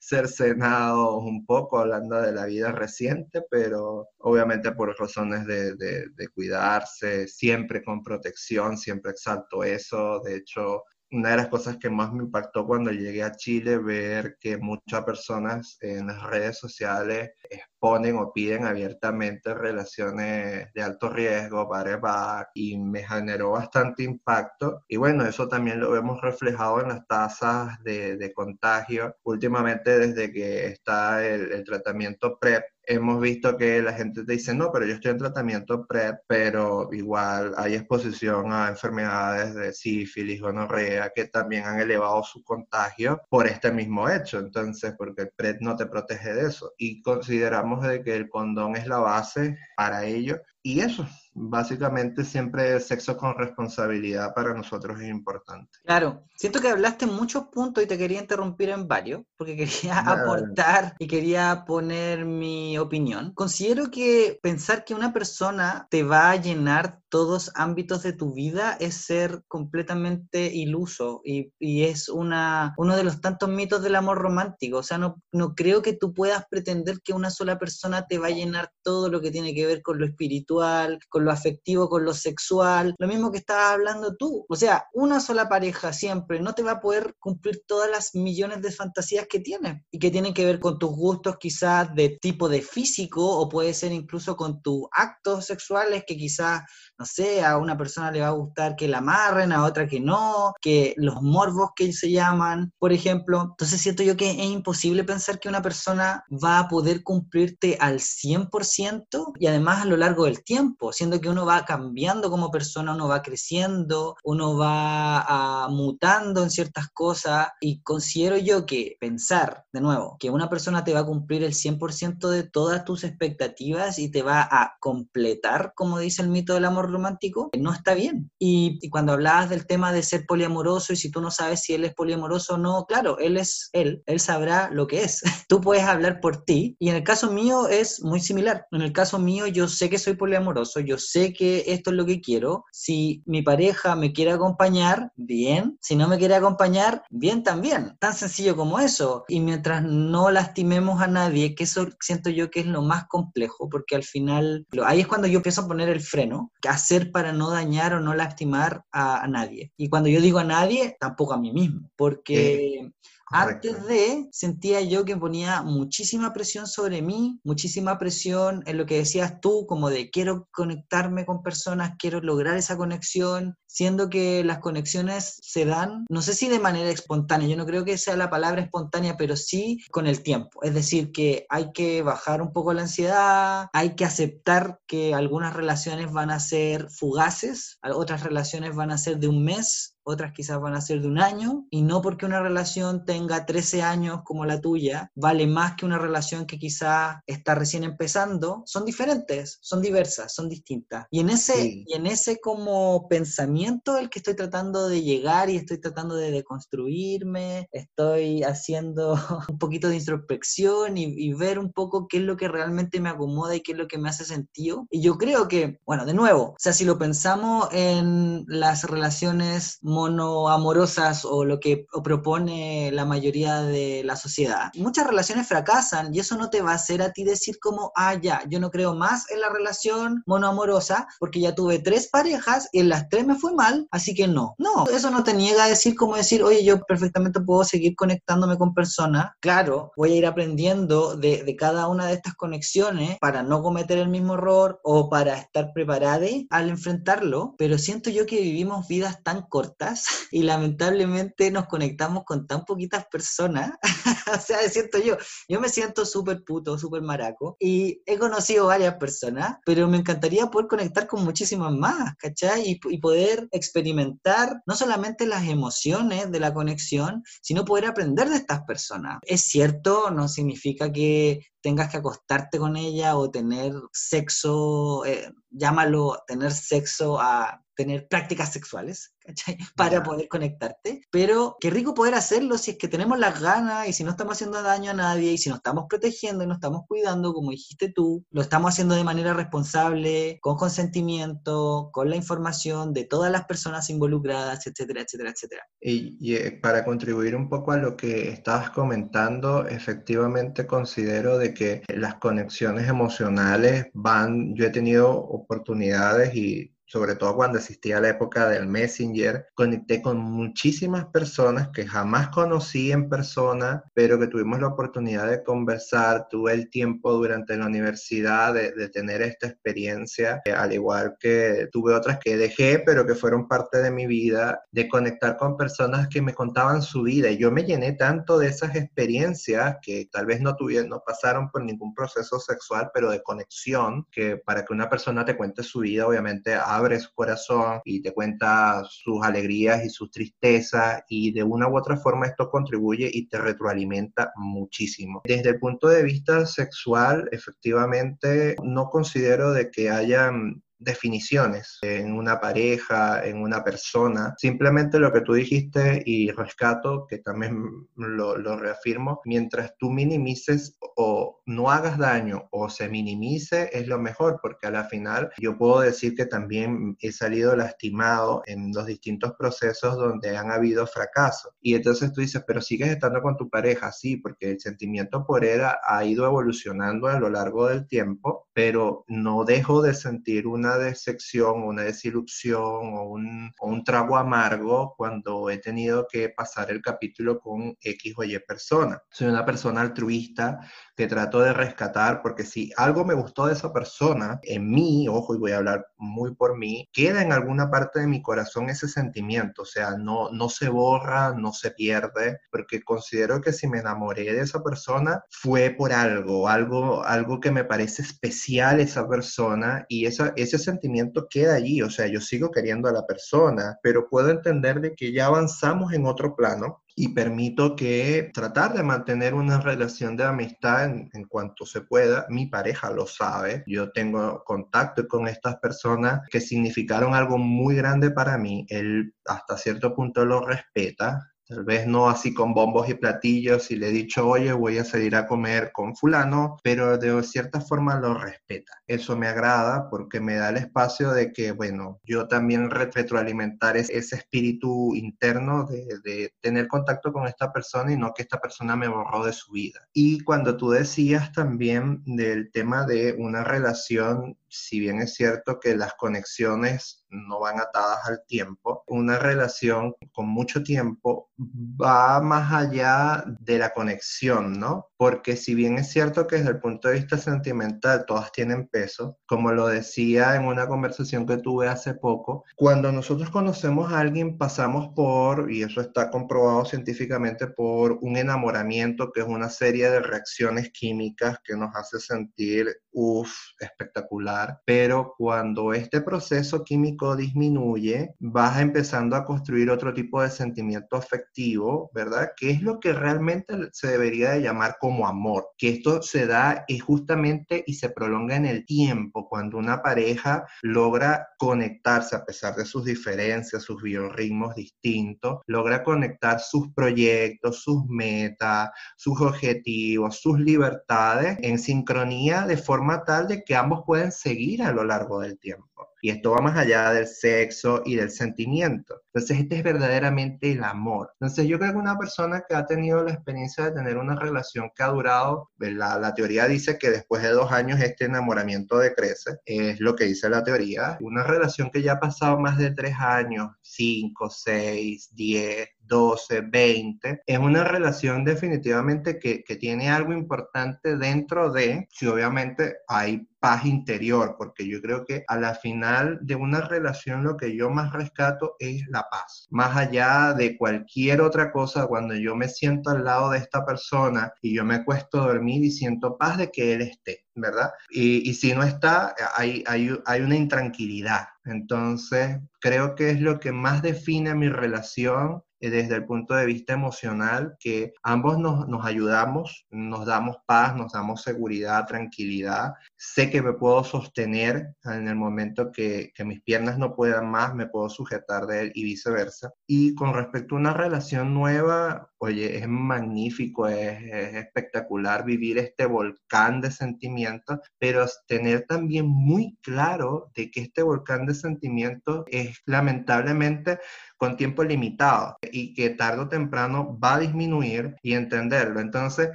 cercenado un poco hablando de la vida reciente, pero obviamente por razones de, de, de, cuidarse, siempre con protección, siempre exalto eso. De hecho, una de las cosas que más me impactó cuando llegué a Chile, ver que muchas personas en las redes sociales exponen o piden abiertamente relaciones de alto riesgo, back, y me generó bastante impacto. Y bueno, eso también lo vemos reflejado en las tasas de, de contagio. Últimamente, desde que está el, el tratamiento PrEP, hemos visto que la gente te dice, no, pero yo estoy en tratamiento PrEP, pero igual hay exposición a enfermedades de sífilis, gonorrea, que también han elevado su contagio por este mismo hecho. Entonces, porque el PrEP no te protege de eso. Y consideramos de que el condón es la base para ello. Y eso, básicamente siempre sexo con responsabilidad para nosotros es importante. Claro, siento que hablaste en muchos puntos y te quería interrumpir en varios, porque quería aportar y quería poner mi opinión. Considero que pensar que una persona te va a llenar todos ámbitos de tu vida es ser completamente iluso y, es una, uno de los tantos mitos del amor romántico. O sea, no, no creo que tú puedas pretender que una sola persona te va a llenar todo lo que tiene que ver con lo espiritual, con lo afectivo, con lo sexual, lo mismo que estabas hablando tú. O sea, una sola pareja siempre no te va a poder cumplir todas las millones de fantasías que tienes y que tienen que ver con tus gustos quizás de tipo de físico o puede ser incluso con tus actos sexuales que quizás, no sé, a una persona le va a gustar que la amarren, a otra que no, que los morbos que se llaman, por ejemplo. Entonces siento yo que es imposible pensar que una persona va a poder cumplirte al 100% y además a lo largo del tiempo, siendo que uno va cambiando como persona, uno va creciendo, uno va ah, mutando en ciertas cosas y considero yo que pensar, de nuevo, que una persona te va a cumplir el 100% de todas tus expectativas y te va a completar, como dice el mito del amor romántico, no está bien. Y, y cuando hablabas del tema de ser poliamoroso y si tú no sabes si él es poliamoroso o no, claro, él es él, él sabrá lo que es. tú puedes hablar por ti y en el caso mío es muy similar. En el caso mío yo sé que soy poliamoroso, yo sé que esto es lo que quiero. Si mi pareja me quiere acompañar, bien. Si no me quiere acompañar, bien también. Tan sencillo como eso. Y mientras no lastimemos a nadie, que eso siento yo que es lo más complejo, porque al final, ahí es cuando yo a poner el freno, qué hacer para no dañar o no lastimar a, nadie. Y cuando yo digo a nadie, tampoco a mí mismo, porque... Antes de, sentía yo que ponía muchísima presión sobre mí, muchísima presión en lo que decías tú, como de quiero conectarme con personas, quiero lograr esa conexión, siendo que las conexiones se dan, no sé si de manera espontánea, yo no creo que sea la palabra espontánea, pero sí con el tiempo. Es decir, que hay que bajar un poco la ansiedad, hay que aceptar que algunas relaciones van a ser fugaces, otras relaciones van a ser de un mes, otras quizás van a ser de un año, y no porque una relación tenga 13 años como la tuya, vale más que una relación que quizás está recién empezando, son diferentes, son diversas, son distintas. Y en ese, y en ese como pensamiento el que estoy tratando de llegar y estoy tratando de deconstruirme, estoy haciendo un poquito de introspección y, y ver un poco qué es lo que realmente me acomoda y qué es lo que me hace sentido. Y yo creo que, bueno, de nuevo, o sea, si lo pensamos en las relaciones monoamorosas o lo que propone la mayoría de la sociedad, muchas relaciones fracasan y eso no te va a hacer a ti decir como, ah, ya, yo no creo más en la relación monoamorosa porque ya tuve tres parejas y en las tres me fue mal, así que no. No, eso no te niega a decir como decir, oye, yo perfectamente puedo seguir conectándome con personas. Claro, voy a ir aprendiendo de, de cada una de estas conexiones para no cometer el mismo error o para estar preparada al enfrentarlo, pero siento yo que vivimos vidas tan cortas y lamentablemente nos conectamos con tan poquitas personas. o sea, siento yo, yo me siento súper puto, súper maraco y he conocido varias personas, pero me encantaría poder conectar con muchísimas más, ¿cachai? Y, y poder experimentar no solamente las emociones de la conexión, sino poder aprender de estas personas. Es cierto, no significa que tengas que acostarte con ella o tener sexo, eh, llámalo tener sexo a tener prácticas sexuales, ¿cachai? Para poder conectarte. Pero qué rico poder hacerlo si es que tenemos las ganas y si no estamos haciendo daño a nadie y si nos estamos protegiendo y nos estamos cuidando, como dijiste tú, lo estamos haciendo de manera responsable, con consentimiento, con la información de todas las personas involucradas, etcétera, etcétera, etcétera. Y, y eh, para contribuir un poco a lo que estabas comentando, efectivamente considero de que las conexiones emocionales van, yo he tenido oportunidades y sobre todo cuando existía la época del Messenger, conecté con muchísimas personas que jamás conocí en persona, pero que tuvimos la oportunidad de conversar, tuve el tiempo durante la universidad de, tener esta experiencia, eh, al igual que tuve otras que dejé, pero que fueron parte de mi vida, de conectar con personas que me contaban su vida. Y yo me llené tanto de esas experiencias que tal vez no tuvieron, no pasaron por ningún proceso sexual, pero de conexión, que para que una persona te cuente su vida, obviamente, abre su corazón y te cuenta sus alegrías y sus tristezas y de una u otra forma esto contribuye y te retroalimenta muchísimo. Desde el punto de vista sexual, efectivamente, no considero de que hayan definiciones en una pareja, en una persona. Simplemente lo que tú dijiste y rescato, que también lo, lo, reafirmo, mientras tú minimices o no hagas daño o se minimice, es lo mejor, porque a la final yo puedo decir que también he salido lastimado en los distintos procesos donde han habido fracasos. Y entonces tú dices, pero sigues estando con tu pareja, sí, porque el sentimiento por él ha ido evolucionando a lo largo del tiempo, pero no dejo de sentir una una decepción, una desilusión o un, o un trago amargo cuando he tenido que pasar el capítulo con X o Y persona. Soy una persona altruista que trato de rescatar, porque si algo me gustó de esa persona, en mí, ojo, y voy a hablar muy por mí, queda en alguna parte de mi corazón ese sentimiento, o sea, no, no se borra, no se pierde, porque considero que si me enamoré de esa persona fue por algo, algo, algo que me parece especial esa persona y esa, ese sentimiento queda allí, o sea, yo sigo queriendo a la persona, pero puedo entender de que ya avanzamos en otro plano y permito que tratar de mantener una relación de amistad en, en, cuanto se pueda. Mi pareja lo sabe, yo tengo contacto con estas personas que significaron algo muy grande para mí, él hasta cierto punto lo respeta, Tal vez no así con bombos y platillos y le he dicho, oye, voy a salir a comer con fulano, pero de cierta forma lo respeta. Eso me agrada porque me da el espacio de que, bueno, yo también retroalimentar ese, espíritu interno de, de, tener contacto con esta persona y no que esta persona me borró de su vida. Y cuando tú decías también del tema de una relación si bien es cierto que las conexiones no van atadas al tiempo, una relación con mucho tiempo va más allá de la conexión, ¿no? porque si bien es cierto que desde el punto de vista sentimental todas tienen peso, como lo decía en una conversación que tuve hace poco, cuando nosotros conocemos a alguien pasamos por, y eso está comprobado científicamente, por un enamoramiento que es una serie de reacciones químicas que nos hace sentir, uff, espectacular, pero cuando este proceso químico disminuye, vas empezando a construir otro tipo de sentimiento afectivo, ¿verdad? Que es lo que realmente se debería de llamar como amor, que esto se da justamente y se prolonga en el tiempo, cuando una pareja logra conectarse a pesar de sus diferencias, sus biorritmos distintos, logra conectar sus proyectos, sus metas, sus objetivos, sus libertades en sincronía de forma tal de que ambos pueden seguir a lo largo del tiempo. Y esto va más allá del sexo y del sentimiento. Entonces, este es verdaderamente el amor. Entonces, yo creo que una persona que ha tenido la experiencia de tener una relación que ha durado, la, la teoría dice que después de dos años este enamoramiento decrece, es lo que dice la teoría. Una relación que ya ha pasado más de tres años, cinco, seis, diez, 12, 20, es una relación definitivamente que, que, tiene algo importante dentro de, si obviamente hay paz interior, porque yo creo que a la final de una relación lo que yo más rescato es la paz. Más allá de cualquier otra cosa, cuando yo me siento al lado de esta persona y yo me acuesto a dormir y siento paz de que él esté, ¿verdad? Y, y si no está, hay, hay, hay una intranquilidad. Entonces, creo que es lo que más define mi relación desde el punto de vista emocional, que ambos nos, nos, ayudamos, nos damos paz, nos damos seguridad, tranquilidad. Sé que me puedo sostener en el momento que, que, mis piernas no puedan más, me puedo sujetar de él y viceversa. Y con respecto a una relación nueva, oye, es magnífico, es, es espectacular vivir este volcán de sentimientos, pero tener también muy claro de que este volcán de sentimientos es lamentablemente con tiempo limitado y que tarde o temprano va a disminuir y entenderlo. Entonces,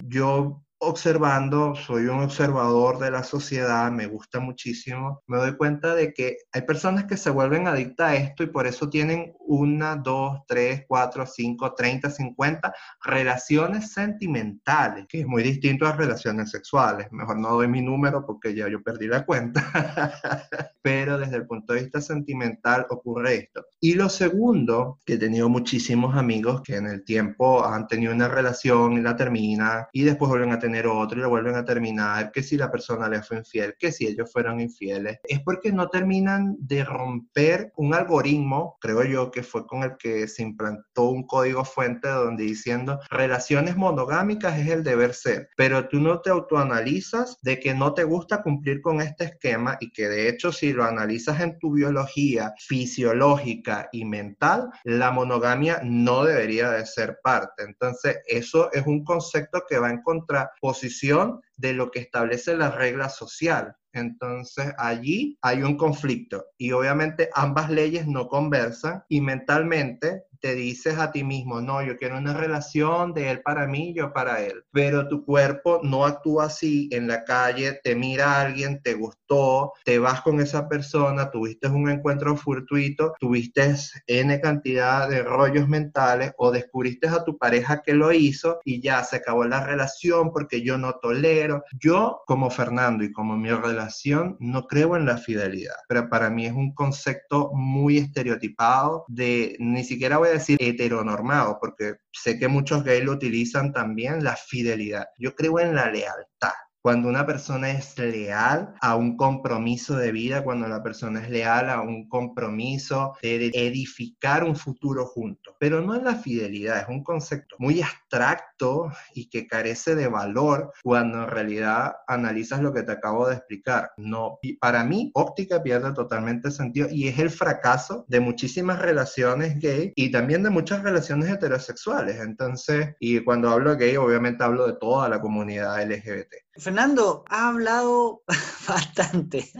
yo observando, soy un observador de la sociedad, me gusta muchísimo, me doy cuenta de que hay personas que se vuelven adictas a esto y por eso tienen una, dos, tres, cuatro, cinco, treinta, cincuenta relaciones sentimentales, que es muy distinto a relaciones sexuales. Mejor no doy mi número porque ya yo perdí la cuenta. Pero desde el punto de vista sentimental ocurre esto. Y lo segundo, que he tenido muchísimos amigos que en el tiempo han tenido una relación y la terminan y después vuelven a tener tener otro y lo vuelven a terminar, que si la persona les fue infiel, que si ellos fueron infieles, es porque no terminan de romper un algoritmo, creo yo que fue con el que se implantó un código fuente donde diciendo relaciones monogámicas es el deber ser, pero tú no te autoanalizas de que no te gusta cumplir con este esquema y que de hecho si lo analizas en tu biología fisiológica y mental, la monogamia no debería de ser parte. Entonces, eso es un concepto que va en contra posición de lo que establece la regla social. Entonces allí hay un conflicto y obviamente ambas leyes no conversan y mentalmente te dices a ti mismo, no, yo quiero una relación de él para mí, yo para él. Pero tu cuerpo no actúa así en la calle, te mira a alguien, te gustó, te vas con esa persona, tuviste un encuentro fortuito, tuviste N cantidad de rollos mentales o descubriste a tu pareja que lo hizo y ya se acabó la relación porque yo no tolero. Yo, como Fernando y como mi relación, no creo en la fidelidad, pero para mí es un concepto muy estereotipado de ni siquiera voy a decir heteronormado, porque sé que muchos gays lo utilizan también, la fidelidad. Yo creo en la lealtad cuando una persona es leal a un compromiso de vida, cuando la persona es leal a un compromiso de edificar un futuro juntos. Pero no es la fidelidad, es un concepto muy abstracto y que carece de valor cuando en realidad analizas lo que te acabo de explicar. No, y para mí, óptica pierde totalmente sentido y es el fracaso de muchísimas relaciones gay y también de muchas relaciones heterosexuales. Entonces, y cuando hablo gay, obviamente hablo de toda la comunidad LGBT. Fernando, ha hablado bastante,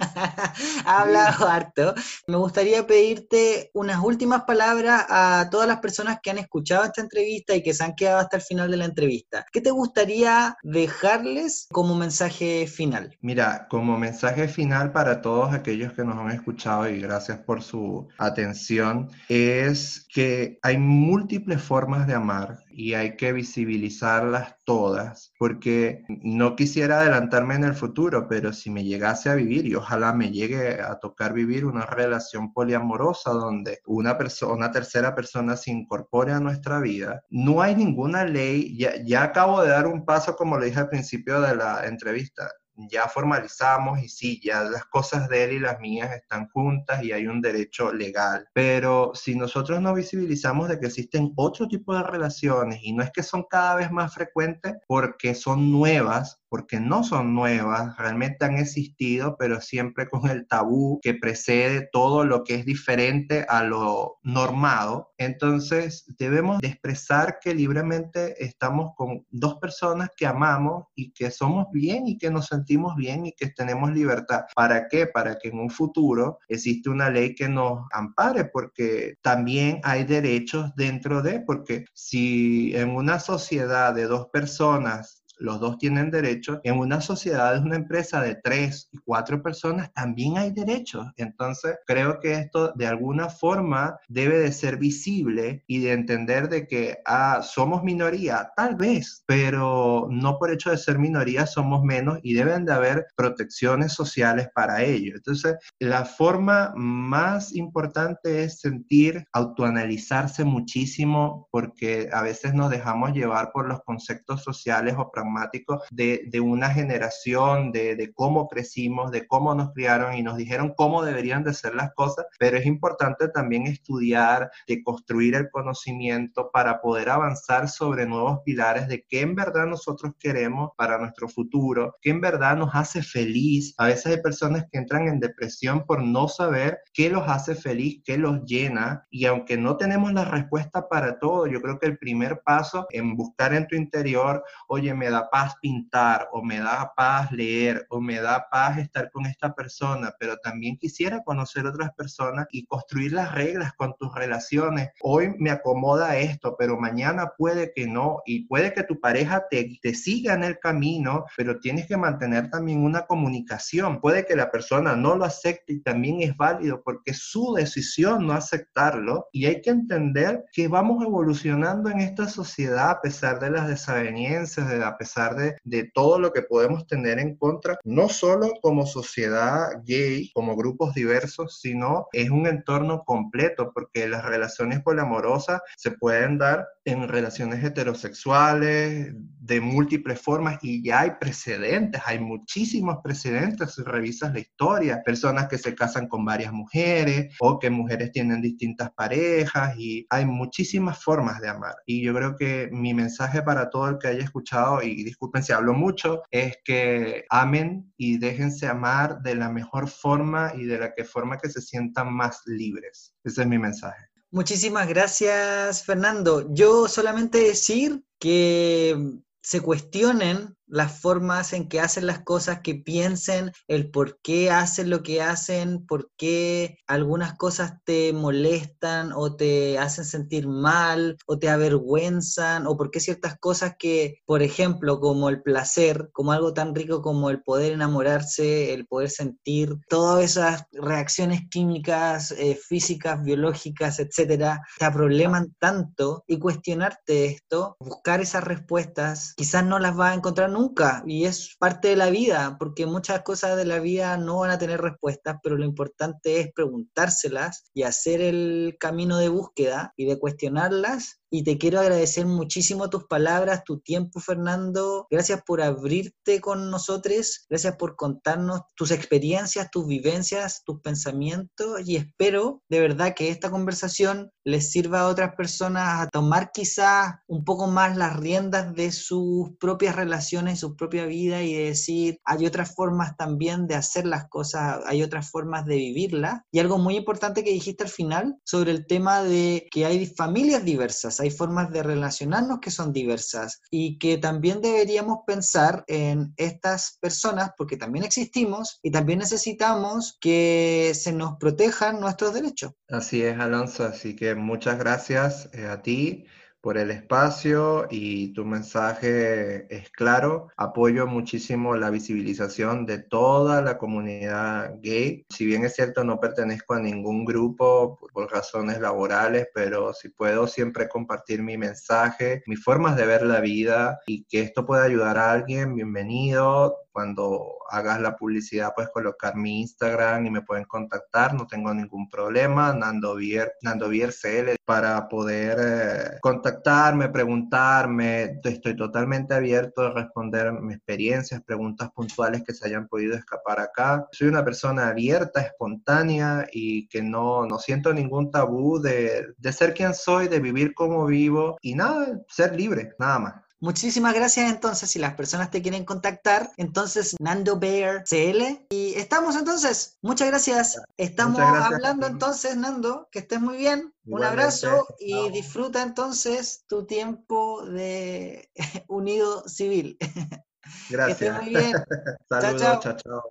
ha hablado harto. Me gustaría pedirte unas últimas palabras a todas las personas que han escuchado esta entrevista y que se han quedado hasta el final de la entrevista. ¿Qué te gustaría dejarles como mensaje final? Mira, como mensaje final para todos aquellos que nos han escuchado y gracias por su atención, es que hay múltiples formas de amar y hay que visibilizarlas todas, porque no quisiera adelantarme en el futuro, pero si me llegase a vivir y ojalá me llegue a tocar vivir una relación poliamorosa donde una persona, una tercera persona se incorpore a nuestra vida, no hay ninguna ley, ya, ya acabo de dar un paso como le dije al principio de la entrevista, ya formalizamos y sí, ya las cosas de él y las mías están juntas y hay un derecho legal. Pero si nosotros no visibilizamos de que existen otro tipo de relaciones y no es que son cada vez más frecuentes porque son nuevas, porque no son nuevas, realmente han existido, pero siempre con el tabú que precede todo lo que es diferente a lo normado. Entonces, debemos de expresar que libremente estamos con dos personas que amamos y que somos bien y que nos sentimos bien y que tenemos libertad. ¿Para qué? Para que en un futuro existe una ley que nos ampare, porque también hay derechos dentro de, porque si en una sociedad de dos personas los dos tienen derechos. En una sociedad, una empresa de tres y cuatro personas, también hay derechos. Entonces, creo que esto de alguna forma debe de ser visible y de entender de que ah, somos minoría, tal vez, pero no por hecho de ser minoría somos menos y deben de haber protecciones sociales para ello. Entonces, la forma más importante es sentir, autoanalizarse muchísimo, porque a veces nos dejamos llevar por los conceptos sociales o de, una generación, de, cómo crecimos, de cómo nos criaron y nos dijeron cómo deberían de ser las cosas, pero es importante también estudiar, de construir el conocimiento para poder avanzar sobre nuevos pilares de qué en verdad nosotros queremos para nuestro futuro, qué en verdad nos hace feliz. A veces hay personas que entran en depresión por no saber qué los hace feliz, qué los llena y aunque no tenemos la respuesta para todo, yo creo que el primer paso en buscar en tu interior, oye, me da paz pintar o me da paz leer o me da paz estar con esta persona, pero también quisiera conocer otras personas y construir las reglas con tus relaciones. Hoy me acomoda esto, pero mañana puede que no y puede que tu pareja te, te siga en el camino, pero tienes que mantener también una comunicación. Puede que la persona no lo acepte y también es válido porque es su decisión no aceptarlo y hay que entender que vamos evolucionando en esta sociedad a pesar de las desavenencias, de, a pesar de, todo lo que podemos tener en contra, no solo como sociedad gay, como grupos diversos, sino es un entorno completo, porque las relaciones poliamorosas se pueden dar en relaciones heterosexuales de múltiples formas y ya hay precedentes, hay muchísimos precedentes si revisas la historia, personas que se casan con varias mujeres o que mujeres tienen distintas parejas y hay muchísimas formas de amar. Y yo creo que mi mensaje para todo el que haya escuchado y disculpen si hablo mucho, es que amen y déjense amar de la mejor forma y de la que forma que se sientan más libres. Ese es mi mensaje. Muchísimas gracias, Fernando. Yo solamente decir que se cuestionen las formas en que hacen las cosas, que piensen el por qué hacen lo que hacen, por qué algunas cosas te molestan o te hacen sentir mal o te avergüenzan o por qué ciertas cosas que, por ejemplo, como el placer, como algo tan rico como el poder enamorarse, el poder sentir, todas esas reacciones químicas, eh, físicas, biológicas, etcétera, te probleman tanto y cuestionarte esto, buscar esas respuestas, quizás no las vas a encontrar nunca y es parte de la vida, porque muchas cosas de la vida no van a tener respuestas, pero lo importante es preguntárselas y hacer el camino de búsqueda y de cuestionarlas y te quiero agradecer muchísimo tus palabras, tu tiempo, Fernando. Gracias por abrirte con nosotros, gracias por contarnos tus experiencias, tus vivencias, tus pensamientos y espero de verdad que esta conversación les sirva a otras personas a tomar quizás un poco más las riendas de sus propias relaciones personas y su propia vida y decir, hay otras formas también de hacer las cosas, hay otras formas de vivirlas. Y algo muy importante que dijiste al final sobre el tema de que hay familias diversas, hay formas de relacionarnos que son diversas y que también deberíamos pensar en estas personas porque también existimos y también necesitamos que se nos protejan nuestros derechos. Así es, Alonso, así que muchas gracias eh, a ti por el espacio y tu mensaje es claro. Apoyo muchísimo la visibilización de toda la comunidad gay. Si bien es cierto, no pertenezco a ningún grupo por, razones laborales, pero si puedo siempre compartir mi mensaje, mis formas de ver la vida y que esto pueda ayudar a alguien, bienvenido cuando hagas la publicidad puedes colocar mi Instagram y me pueden contactar, no tengo ningún problema, Nando Vier, Nando CL, para poder eh, contactarme, preguntarme, estoy totalmente abierto a responder mis experiencias, preguntas puntuales que se hayan podido escapar acá. Soy una persona abierta, espontánea y que no, no siento ningún tabú de, de ser quien soy, de vivir como vivo y nada, ser libre, nada más. Muchísimas gracias entonces, si las personas te quieren contactar, entonces Nando Bear CL. Y estamos entonces, muchas gracias. Estamos hablando entonces, Nando, que estés muy bien. Un abrazo y disfruta entonces tu tiempo de unido civil. Gracias. Que estés muy bien. Saludos, chao, chao.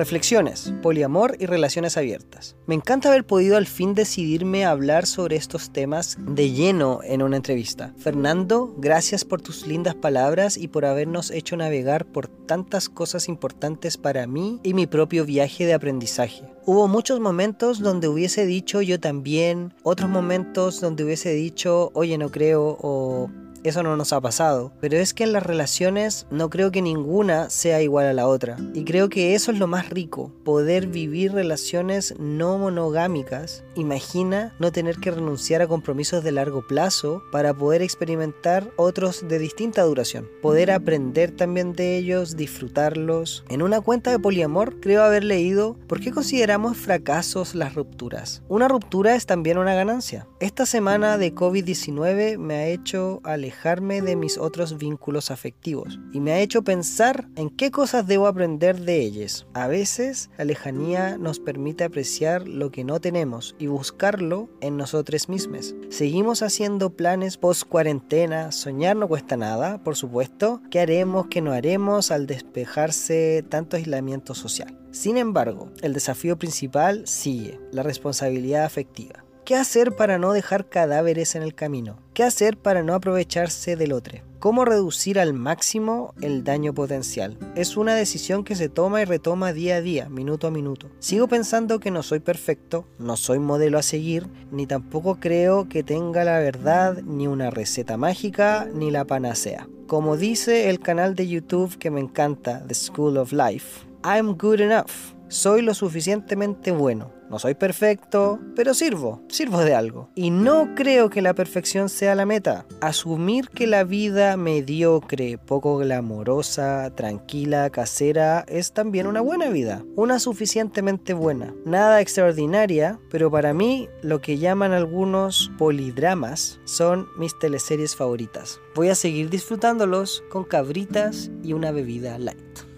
Reflexiones, poliamor y relaciones abiertas. Me encanta haber podido al fin decidirme a hablar sobre estos temas de lleno en una entrevista. Fernando, gracias por tus lindas palabras y por habernos hecho navegar por tantas cosas importantes para mí y mi propio viaje de aprendizaje. Hubo muchos momentos donde hubiese dicho yo también, otros momentos donde hubiese dicho, oye, no creo, o eso no nos ha pasado. Pero es que en las relaciones no creo que ninguna sea igual a la otra. Y creo que eso es lo más rico, poder vivir relaciones no monogámicas. Imagina no tener que renunciar a compromisos de largo plazo para poder experimentar otros de distinta duración. Poder aprender también de ellos, disfrutarlos. En una cuenta de poliamor creo haber leído por qué consideramos fracasos las rupturas. Una ruptura es también una ganancia. Esta semana de COVID-19 me ha hecho alejar alejarme de mis otros vínculos afectivos y me ha hecho pensar en qué cosas debo aprender de ellos. A veces la lejanía nos permite apreciar lo que no tenemos y buscarlo en nosotros mismos. Seguimos haciendo planes post cuarentena, soñar no cuesta nada, por supuesto. ¿Qué haremos, qué no haremos al despejarse tanto aislamiento social? Sin embargo, el desafío principal sigue, la responsabilidad afectiva. ¿Qué hacer para no dejar cadáveres en el camino? ¿Qué hacer para no aprovecharse del otro? ¿Cómo reducir al máximo el daño potencial? Es una decisión que se toma y retoma día a día, minuto a minuto. Sigo pensando que no soy perfecto, no soy modelo a seguir, ni tampoco creo que tenga la verdad, ni una receta mágica, ni la panacea. Como dice el canal de YouTube que me encanta, The School of Life, I'm good enough. Soy lo suficientemente bueno no soy perfecto, pero sirvo, sirvo de algo. Y no creo que la perfección sea la meta. Asumir que la vida mediocre, poco glamorosa, tranquila, casera, es también una buena vida. Una suficientemente buena. Nada extraordinaria, pero para mí lo que llaman algunos polidramas son mis teleseries favoritas. Voy a seguir disfrutándolos con cabritas y una bebida light.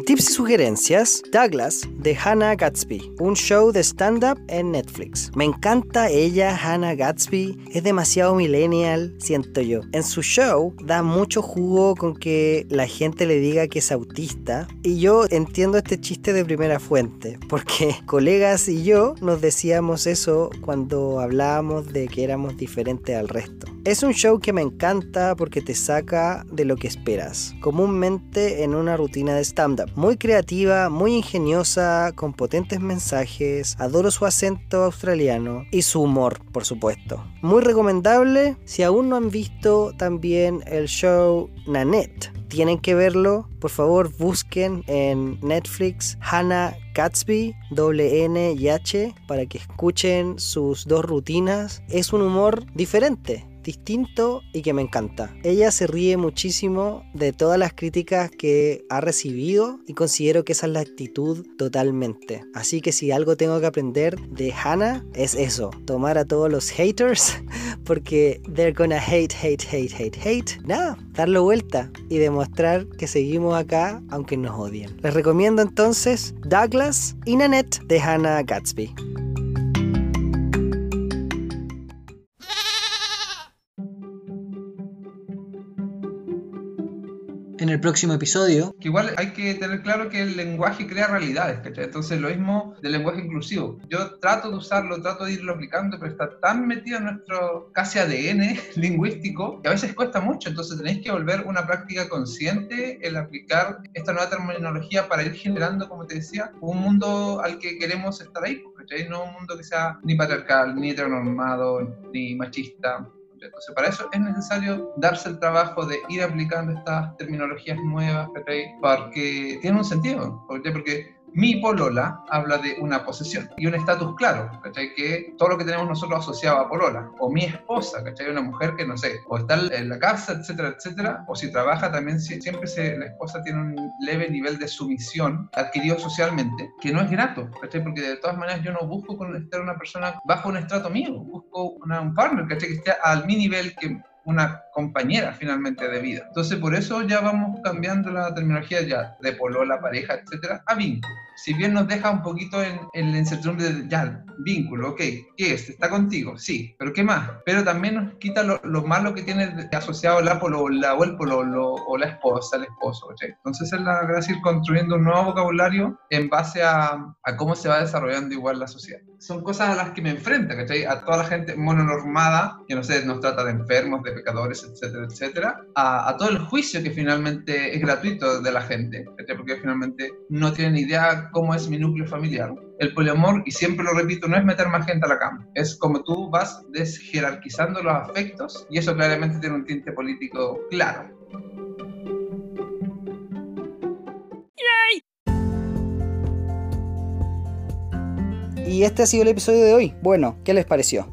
En tips y sugerencias, Douglas de Hannah Gatsby, un show de stand-up en Netflix. Me encanta ella, Hannah Gatsby, es demasiado millennial, siento yo. En su show da mucho jugo con que la gente le diga que es autista y yo entiendo este chiste de primera fuente, porque colegas y yo nos decíamos eso cuando hablábamos de que éramos diferentes al resto. Es un show que me encanta porque te saca de lo que esperas, comúnmente en una rutina de stand-up. Muy creativa, muy ingeniosa, con potentes mensajes, adoro su acento australiano y su humor, por supuesto. Muy recomendable si aún no han visto también el show Nanette tienen que verlo. Por favor, busquen en Netflix Hannah Gatsby, doble N y H, para que escuchen sus dos rutinas. Es un humor diferente distinto y que me encanta. Ella se ríe muchísimo de todas las críticas que ha recibido y considero que esa es la actitud totalmente. Así que si algo tengo que aprender de Hannah es eso, tomar a todos los haters porque they're gonna hate, hate, hate, hate, hate. Nada, darle vuelta y demostrar que seguimos acá aunque nos odien. Les recomiendo entonces Douglas y Nanette de Hannah Gatsby. En el próximo episodio. Que igual hay que tener claro que el lenguaje crea realidades, ¿cachai? Entonces lo mismo del lenguaje inclusivo. Yo trato de usarlo, trato de irlo aplicando, pero está tan metido en nuestro casi ADN lingüístico que a veces cuesta mucho. Entonces tenéis que volver una práctica consciente el aplicar esta nueva terminología para ir generando, como te decía, un mundo al que queremos estar ahí, ¿cachai? No un mundo que sea ni patriarcal, ni heteronormado, ni machista entonces, para eso es necesario darse el trabajo de ir aplicando estas terminologías nuevas, Porque tiene un sentido, porque mi polola habla de una posesión y un estatus claro, ¿cachai? Que todo lo que tenemos nosotros asociado a polola, o mi esposa, ¿cachai? Una mujer que no sé, o está en la casa, etcétera, etcétera, o si trabaja también siempre se, la esposa tiene un leve nivel de sumisión adquirido socialmente, que no es grato, ¿cachai? Porque de todas maneras yo no busco con estar una persona bajo un estrato mío, busco un partner, ¿cachai? Que esté al mi nivel, que una compañera finalmente de vida. Entonces por eso ya vamos cambiando la terminología ya de polola, pareja, etcétera, a vínculo. Si bien nos deja un poquito en, en la incertidumbre de ya, vínculo, ok, ¿qué es? ¿Está contigo? Sí, pero ¿qué más? Pero también nos quita lo, lo malo que tiene asociado la polola o el pololo o la esposa, el esposo, Entonces es la gracia ir construyendo un nuevo vocabulario en base a, a, cómo se va desarrollando igual la sociedad. Son cosas a las que me enfrento, ¿cachai? A toda la gente mononormada, que no sé, nos trata de enfermos, de pecadores, etcétera, etcétera, a, a, todo el juicio que finalmente es gratuito de la gente, porque finalmente no tienen idea cómo es mi núcleo familiar. El poliamor, y siempre lo repito, no es meter más gente a la cama, es como tú vas desjerarquizando los afectos y eso claramente tiene un tinte político claro. Y este ha sido el episodio de hoy. Bueno, ¿qué les pareció?